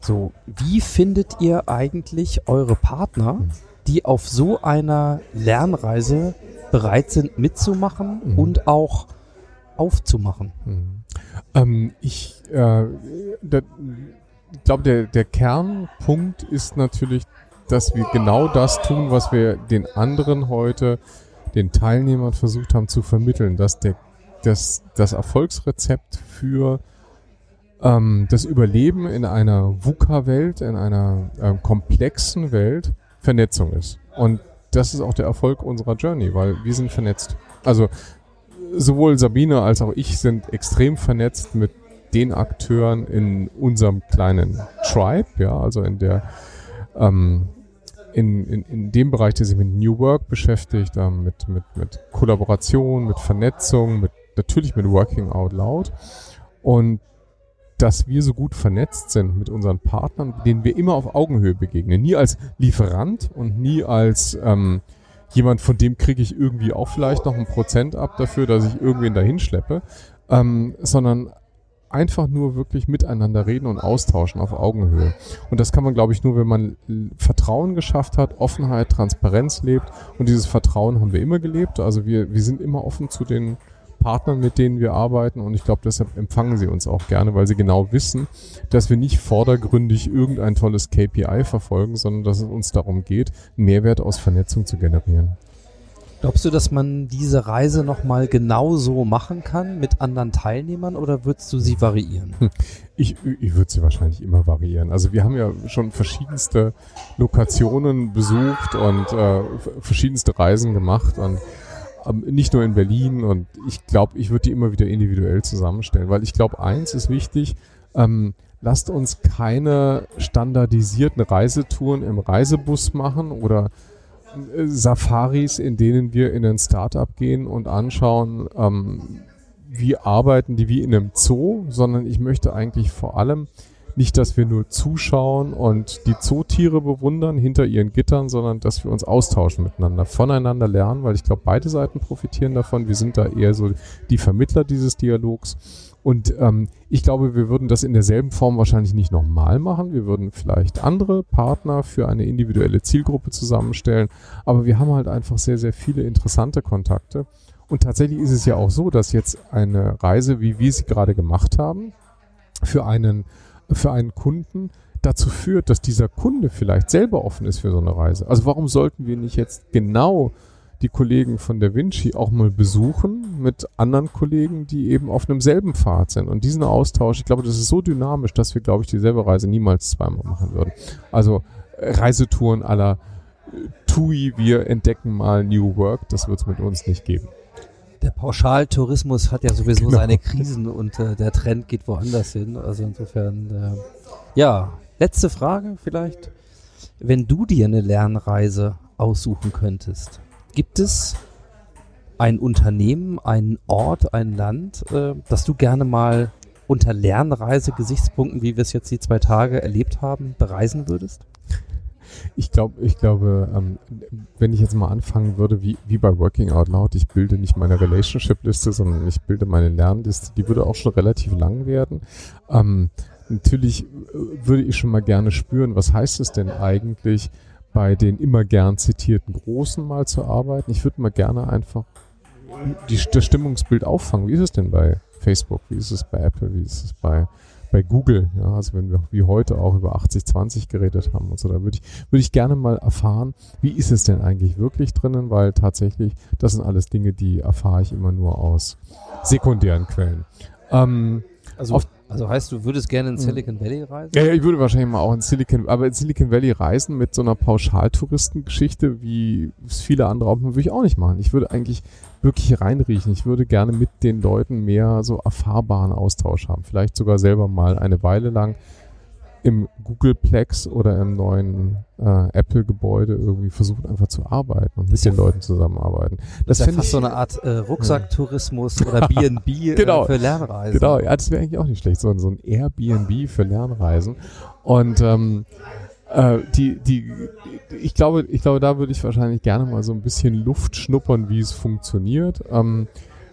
So, wie findet ihr eigentlich eure Partner, die auf so einer Lernreise bereit sind mitzumachen und auch aufzumachen? Ähm, ich äh, glaube, der, der Kernpunkt ist natürlich, dass wir genau das tun, was wir den anderen heute, den Teilnehmern versucht haben zu vermitteln, dass der, das, das Erfolgsrezept für ähm, das Überleben in einer VUCA-Welt, in einer ähm, komplexen Welt Vernetzung ist. Und das ist auch der Erfolg unserer Journey, weil wir sind vernetzt. Also sowohl Sabine als auch ich sind extrem vernetzt mit den Akteuren in unserem kleinen Tribe, ja, also in der ähm, in, in, in dem Bereich, der sich mit New Work beschäftigt, ähm, mit, mit, mit Kollaboration, mit Vernetzung, mit natürlich mit Working Out Loud. Und dass wir so gut vernetzt sind mit unseren Partnern, denen wir immer auf Augenhöhe begegnen. Nie als Lieferant und nie als ähm, jemand, von dem kriege ich irgendwie auch vielleicht noch ein Prozent ab dafür, dass ich irgendwen dahin schleppe, ähm, sondern einfach nur wirklich miteinander reden und austauschen auf Augenhöhe. Und das kann man, glaube ich, nur, wenn man Vertrauen geschafft hat, Offenheit, Transparenz lebt. Und dieses Vertrauen haben wir immer gelebt. Also wir, wir sind immer offen zu den Partnern, mit denen wir arbeiten. Und ich glaube, deshalb empfangen sie uns auch gerne, weil sie genau wissen, dass wir nicht vordergründig irgendein tolles KPI verfolgen, sondern dass es uns darum geht, Mehrwert aus Vernetzung zu generieren. Glaubst du, dass man diese Reise nochmal genauso machen kann mit anderen Teilnehmern oder würdest du sie variieren? Hm. Ich, ich würde sie wahrscheinlich immer variieren. Also wir haben ja schon verschiedenste Lokationen besucht und äh, verschiedenste Reisen gemacht und nicht nur in Berlin und ich glaube, ich würde die immer wieder individuell zusammenstellen, weil ich glaube, eins ist wichtig, ähm, lasst uns keine standardisierten Reisetouren im Reisebus machen oder äh, Safaris, in denen wir in ein Startup gehen und anschauen, ähm, wie arbeiten die wie in einem Zoo, sondern ich möchte eigentlich vor allem nicht, dass wir nur zuschauen und die Zootiere bewundern hinter ihren Gittern, sondern dass wir uns austauschen miteinander, voneinander lernen, weil ich glaube, beide Seiten profitieren davon. Wir sind da eher so die Vermittler dieses Dialogs. Und ähm, ich glaube, wir würden das in derselben Form wahrscheinlich nicht nochmal machen. Wir würden vielleicht andere Partner für eine individuelle Zielgruppe zusammenstellen. Aber wir haben halt einfach sehr, sehr viele interessante Kontakte. Und tatsächlich ist es ja auch so, dass jetzt eine Reise, wie wir sie gerade gemacht haben, für einen, für einen Kunden dazu führt, dass dieser Kunde vielleicht selber offen ist für so eine Reise. Also warum sollten wir nicht jetzt genau die Kollegen von Da Vinci auch mal besuchen mit anderen Kollegen, die eben auf einem selben Pfad sind. Und diesen Austausch, ich glaube, das ist so dynamisch, dass wir, glaube ich, dieselbe Reise niemals zweimal machen würden. Also äh, Reisetouren aller äh, TUI, wir entdecken mal New Work, das wird es mit uns nicht geben. Der Pauschaltourismus hat ja sowieso Genau. seine Krisen und äh, der Trend geht woanders hin. Also insofern, äh, ja, letzte Frage vielleicht. Wenn du dir eine Lernreise aussuchen könntest, gibt es ein Unternehmen, einen Ort, ein Land, äh, das du gerne mal unter Lernreise-Gesichtspunkten, wie wir es jetzt die zwei Tage erlebt haben, bereisen würdest? Ich glaube, ich glaube, ähm, wenn ich jetzt mal anfangen würde, wie, wie bei Working Out Loud, ich bilde nicht meine Relationship-Liste, sondern ich bilde meine Lernliste, die würde auch schon relativ lang werden. Ähm, natürlich äh, würde ich schon mal gerne spüren, was heißt es denn eigentlich, bei den immer gern zitierten Großen mal zu arbeiten. Ich würde mal gerne einfach die, das Stimmungsbild auffangen. Wie ist es denn bei Facebook? Wie ist es bei Apple? Wie ist es bei, bei Google? Ja, also wenn wir wie heute auch über 80-20 geredet haben und so, da würde ich, würde ich gerne mal erfahren, wie ist es denn eigentlich wirklich drinnen? Weil tatsächlich, das sind alles Dinge, die erfahre ich immer nur aus sekundären Quellen. Ähm, Also, auf- also heißt, du würdest gerne in Mhm. Silicon Valley reisen? ja, ja, ich würde wahrscheinlich mal auch in Silicon, aber in Silicon Valley reisen mit so einer Pauschaltouristengeschichte, wie es viele andere auch, würde ich auch nicht machen. Ich würde eigentlich wirklich reinriechen. Ich würde gerne mit den Leuten mehr so erfahrbaren Austausch haben. Vielleicht sogar selber mal eine Weile lang im Googleplex oder im neuen äh, Apple-Gebäude irgendwie versuchen einfach zu arbeiten und mit den Leuten zusammenarbeiten. Das ist ja fast ich- so eine Art äh, Rucksacktourismus oder B&B genau. äh, für Lernreisen. Genau, ja, das wäre eigentlich auch nicht schlecht, so, ein- so ein Airbnb für Lernreisen. Und ähm, äh, die, die, ich glaube, ich glaube, da würde ich wahrscheinlich gerne mal so ein bisschen Luft schnuppern, wie es funktioniert. Ähm,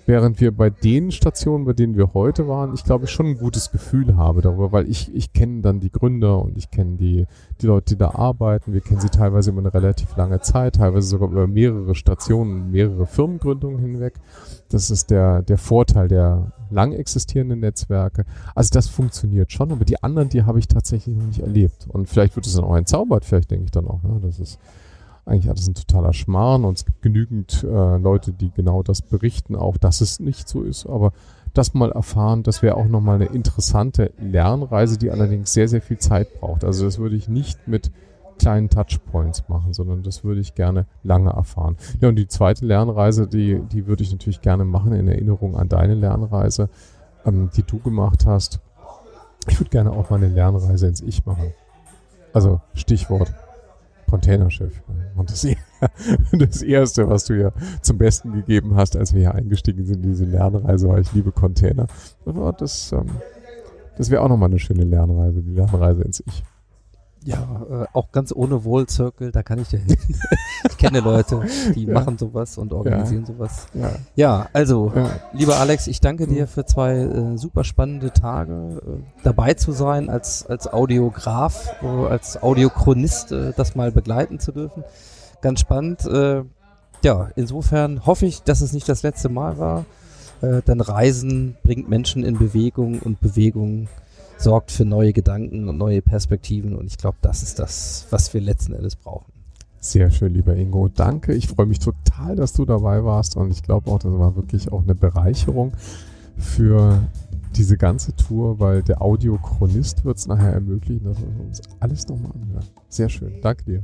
während wir bei den Stationen, bei denen wir heute waren, ich glaube, ich schon ein gutes Gefühl habe darüber, weil ich, ich kenne dann die Gründer und ich kenne die, die Leute, die da arbeiten. Wir kennen sie teilweise über eine relativ lange Zeit, teilweise sogar über mehrere Stationen, mehrere Firmengründungen hinweg. Das ist der, der Vorteil der lang existierenden Netzwerke. Also das funktioniert schon, aber die anderen, die habe ich tatsächlich noch nicht erlebt. Und vielleicht wird es dann auch entzaubert, vielleicht denke ich dann auch, ja, das ist eigentlich alles ein totaler Schmarrn und es gibt genügend äh, Leute, die genau das berichten, auch dass es nicht so ist. Aber das mal erfahren, das wäre auch nochmal eine interessante Lernreise, die allerdings sehr, sehr viel Zeit braucht. Also das würde ich nicht mit kleinen Touchpoints machen, sondern das würde ich gerne lange erfahren. Ja, und die zweite Lernreise, die, die würde ich natürlich gerne machen in Erinnerung an deine Lernreise, ähm, die du gemacht hast. Ich würde gerne auch mal eine Lernreise ins Ich machen. Also Stichwort Containerschiff. Und das, das Erste, was du ja zum Besten gegeben hast, als wir hier eingestiegen sind in diese Lernreise, war ich liebe Container. Das, ähm, das wäre auch nochmal eine schöne Lernreise, die Lernreise ins Ich. Ja, äh, auch ganz ohne Circle, da kann ich dir hin. ich kenne Leute, die Ja. machen sowas und organisieren Ja. sowas. Ja. Ja, also, Ja. lieber Alex, ich danke dir für zwei äh, super spannende Tage äh, dabei zu sein, als, als Audiograf, äh, als Audiochronist äh, das mal begleiten zu dürfen. Ganz spannend. Äh, ja, insofern hoffe ich, dass es nicht das letzte Mal war, denn Reisen bringt Menschen in Bewegung und Bewegung sorgt für neue Gedanken und neue Perspektiven und ich glaube, das ist das, was wir letzten Endes brauchen. Sehr schön, lieber Ingo. Danke. Ich freue mich total, dass du dabei warst und ich glaube auch, das war wirklich auch eine Bereicherung für diese ganze Tour, weil der Audiochronist wird es nachher ermöglichen, dass wir uns alles nochmal anhören. Sehr schön. Danke dir.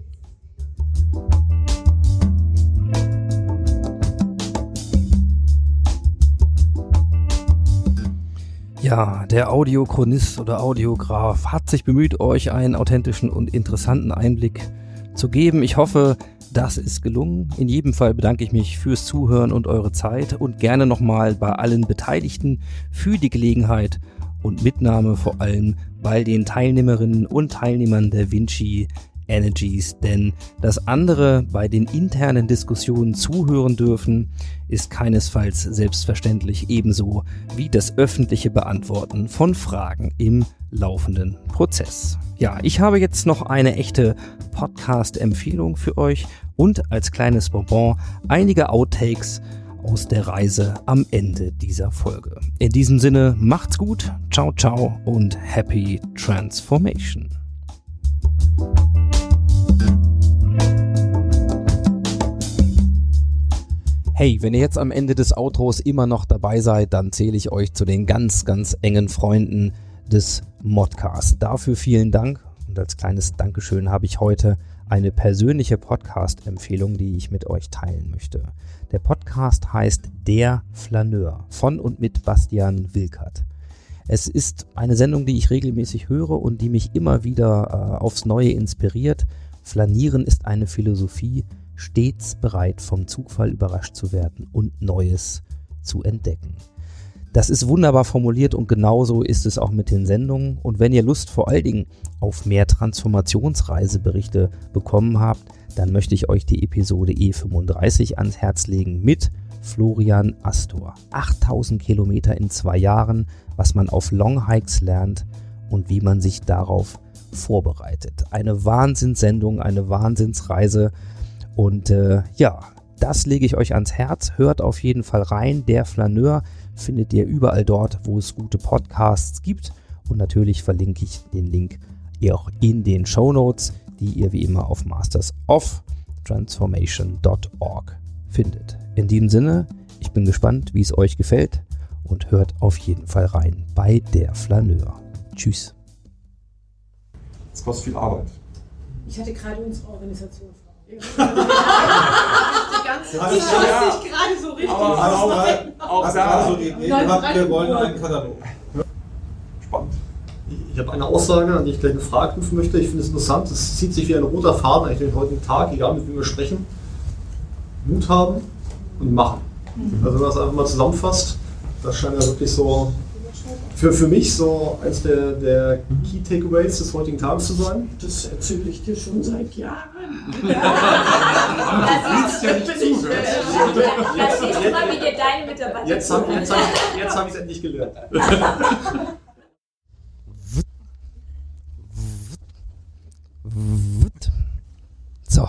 Ja, der Audiochronist oder Audiograf hat sich bemüht, euch einen authentischen und interessanten Einblick zu geben. Ich hoffe, das ist gelungen. In jedem Fall bedanke ich mich fürs Zuhören und eure Zeit und gerne nochmal bei allen Beteiligten für die Gelegenheit und Mitnahme vor allem bei den Teilnehmerinnen und Teilnehmern der Vinci Energies, denn das andere bei den internen Diskussionen zuhören dürfen, ist keinesfalls selbstverständlich ebenso wie das öffentliche Beantworten von Fragen im laufenden Prozess. Ja, ich habe jetzt noch eine echte Podcast-Empfehlung für euch und als kleines Bonbon einige Outtakes aus der Reise am Ende dieser Folge. In diesem Sinne, macht's gut, ciao, ciao und happy transformation. Hey, wenn ihr jetzt am Ende des Outros immer noch dabei seid, dann zähle ich euch zu den ganz, ganz engen Freunden des Modcasts. Dafür vielen Dank und als kleines Dankeschön habe ich heute eine persönliche Podcast-Empfehlung, die ich mit euch teilen möchte. Der Podcast heißt Der Flaneur von und mit Bastian Wilkert. Es ist eine Sendung, die ich regelmäßig höre und die mich immer wieder äh, aufs Neue inspiriert. Flanieren ist eine Philosophie, stets bereit, vom Zugfall überrascht zu werden und Neues zu entdecken. Das ist wunderbar formuliert und genauso ist es auch mit den Sendungen. Und wenn ihr Lust vor allen Dingen auf mehr Transformationsreiseberichte bekommen habt, dann möchte ich euch die Episode E35 ans Herz legen mit Florian Astor. 8000 Kilometer in zwei Jahren, was man auf Longhikes lernt und wie man sich darauf vorbereitet. Eine Wahnsinnssendung, eine Wahnsinnsreise. Und äh, ja, das lege ich euch ans Herz. Hört auf jeden Fall rein. Der Flaneur findet ihr überall dort, wo es gute Podcasts gibt. Und natürlich verlinke ich den Link auch in den Show Notes, die ihr wie immer auf mastersoftransformation.org findet. In diesem Sinne, ich bin gespannt, wie es euch gefällt und hört auf jeden Fall rein bei der Flaneur. Tschüss. Es kostet viel Arbeit. Ich hatte gerade unsere Organisation die ganze Ja, die ja. sich gerade so richtig Aber rein. auch, auch da. so die Idee gehabt, wir wollen Uhr. einen Katalog. Spannend. Ich habe eine Aussage, an die ich gleich gefragt rufen möchte. Ich finde es interessant. Es zieht sich wie ein roter Faden eigentlich den heutigen Tag, egal mit wem wir sprechen. Mut haben und machen. Mhm. Also wenn man das einfach mal zusammenfasst, das scheint ja wirklich so für, für mich so eins der, der Key Takeaways des heutigen Tages zu sein. Das erzähle ich dir schon seit Jahren. Das ist ja nicht zugehört. Jetzt habe hab ich es endlich gelernt. So.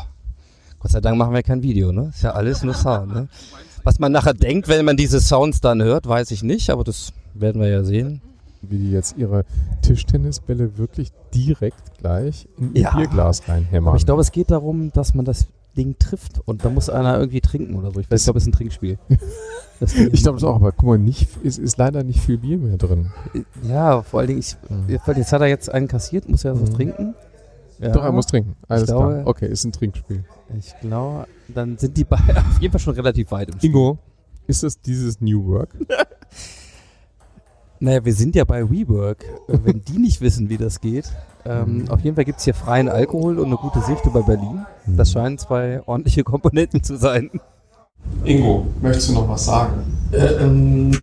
Gott sei Dank machen wir kein Video, ne? Ist ja alles nur Sound, ne? Was man nachher denkt, wenn man diese Sounds dann hört, weiß ich nicht, aber das werden wir ja sehen. Wie die jetzt ihre Tischtennisbälle wirklich direkt gleich in ihr Ja. Bierglas reinhämmern. Aber ich glaube, es geht darum, dass man das Ding trifft und da muss einer irgendwie trinken oder so. Ich weiß, ich glaube, es ist ein Trinkspiel. Ich glaube es auch, aber guck mal, nicht, es ist leider nicht viel Bier mehr drin. Ja, vor allen Dingen, ich, jetzt hat er jetzt einen kassiert, muss er was Mhm. trinken. Ja. Doch, er muss trinken. Alles glaube, klar. Okay, ist ein Trinkspiel. Ich glaube, dann sind die beiden auf jeden Fall schon relativ weit im Spiel. Ingo, ist das dieses New Work? Naja, wir sind ja bei WeWork. Äh, Wenn die nicht wissen, wie das geht. Ähm, auf jeden Fall gibt es hier freien Alkohol und eine gute Sicht über Berlin. Das scheinen zwei ordentliche Komponenten zu sein. Ingo, möchtest du noch was sagen? Äh, ähm,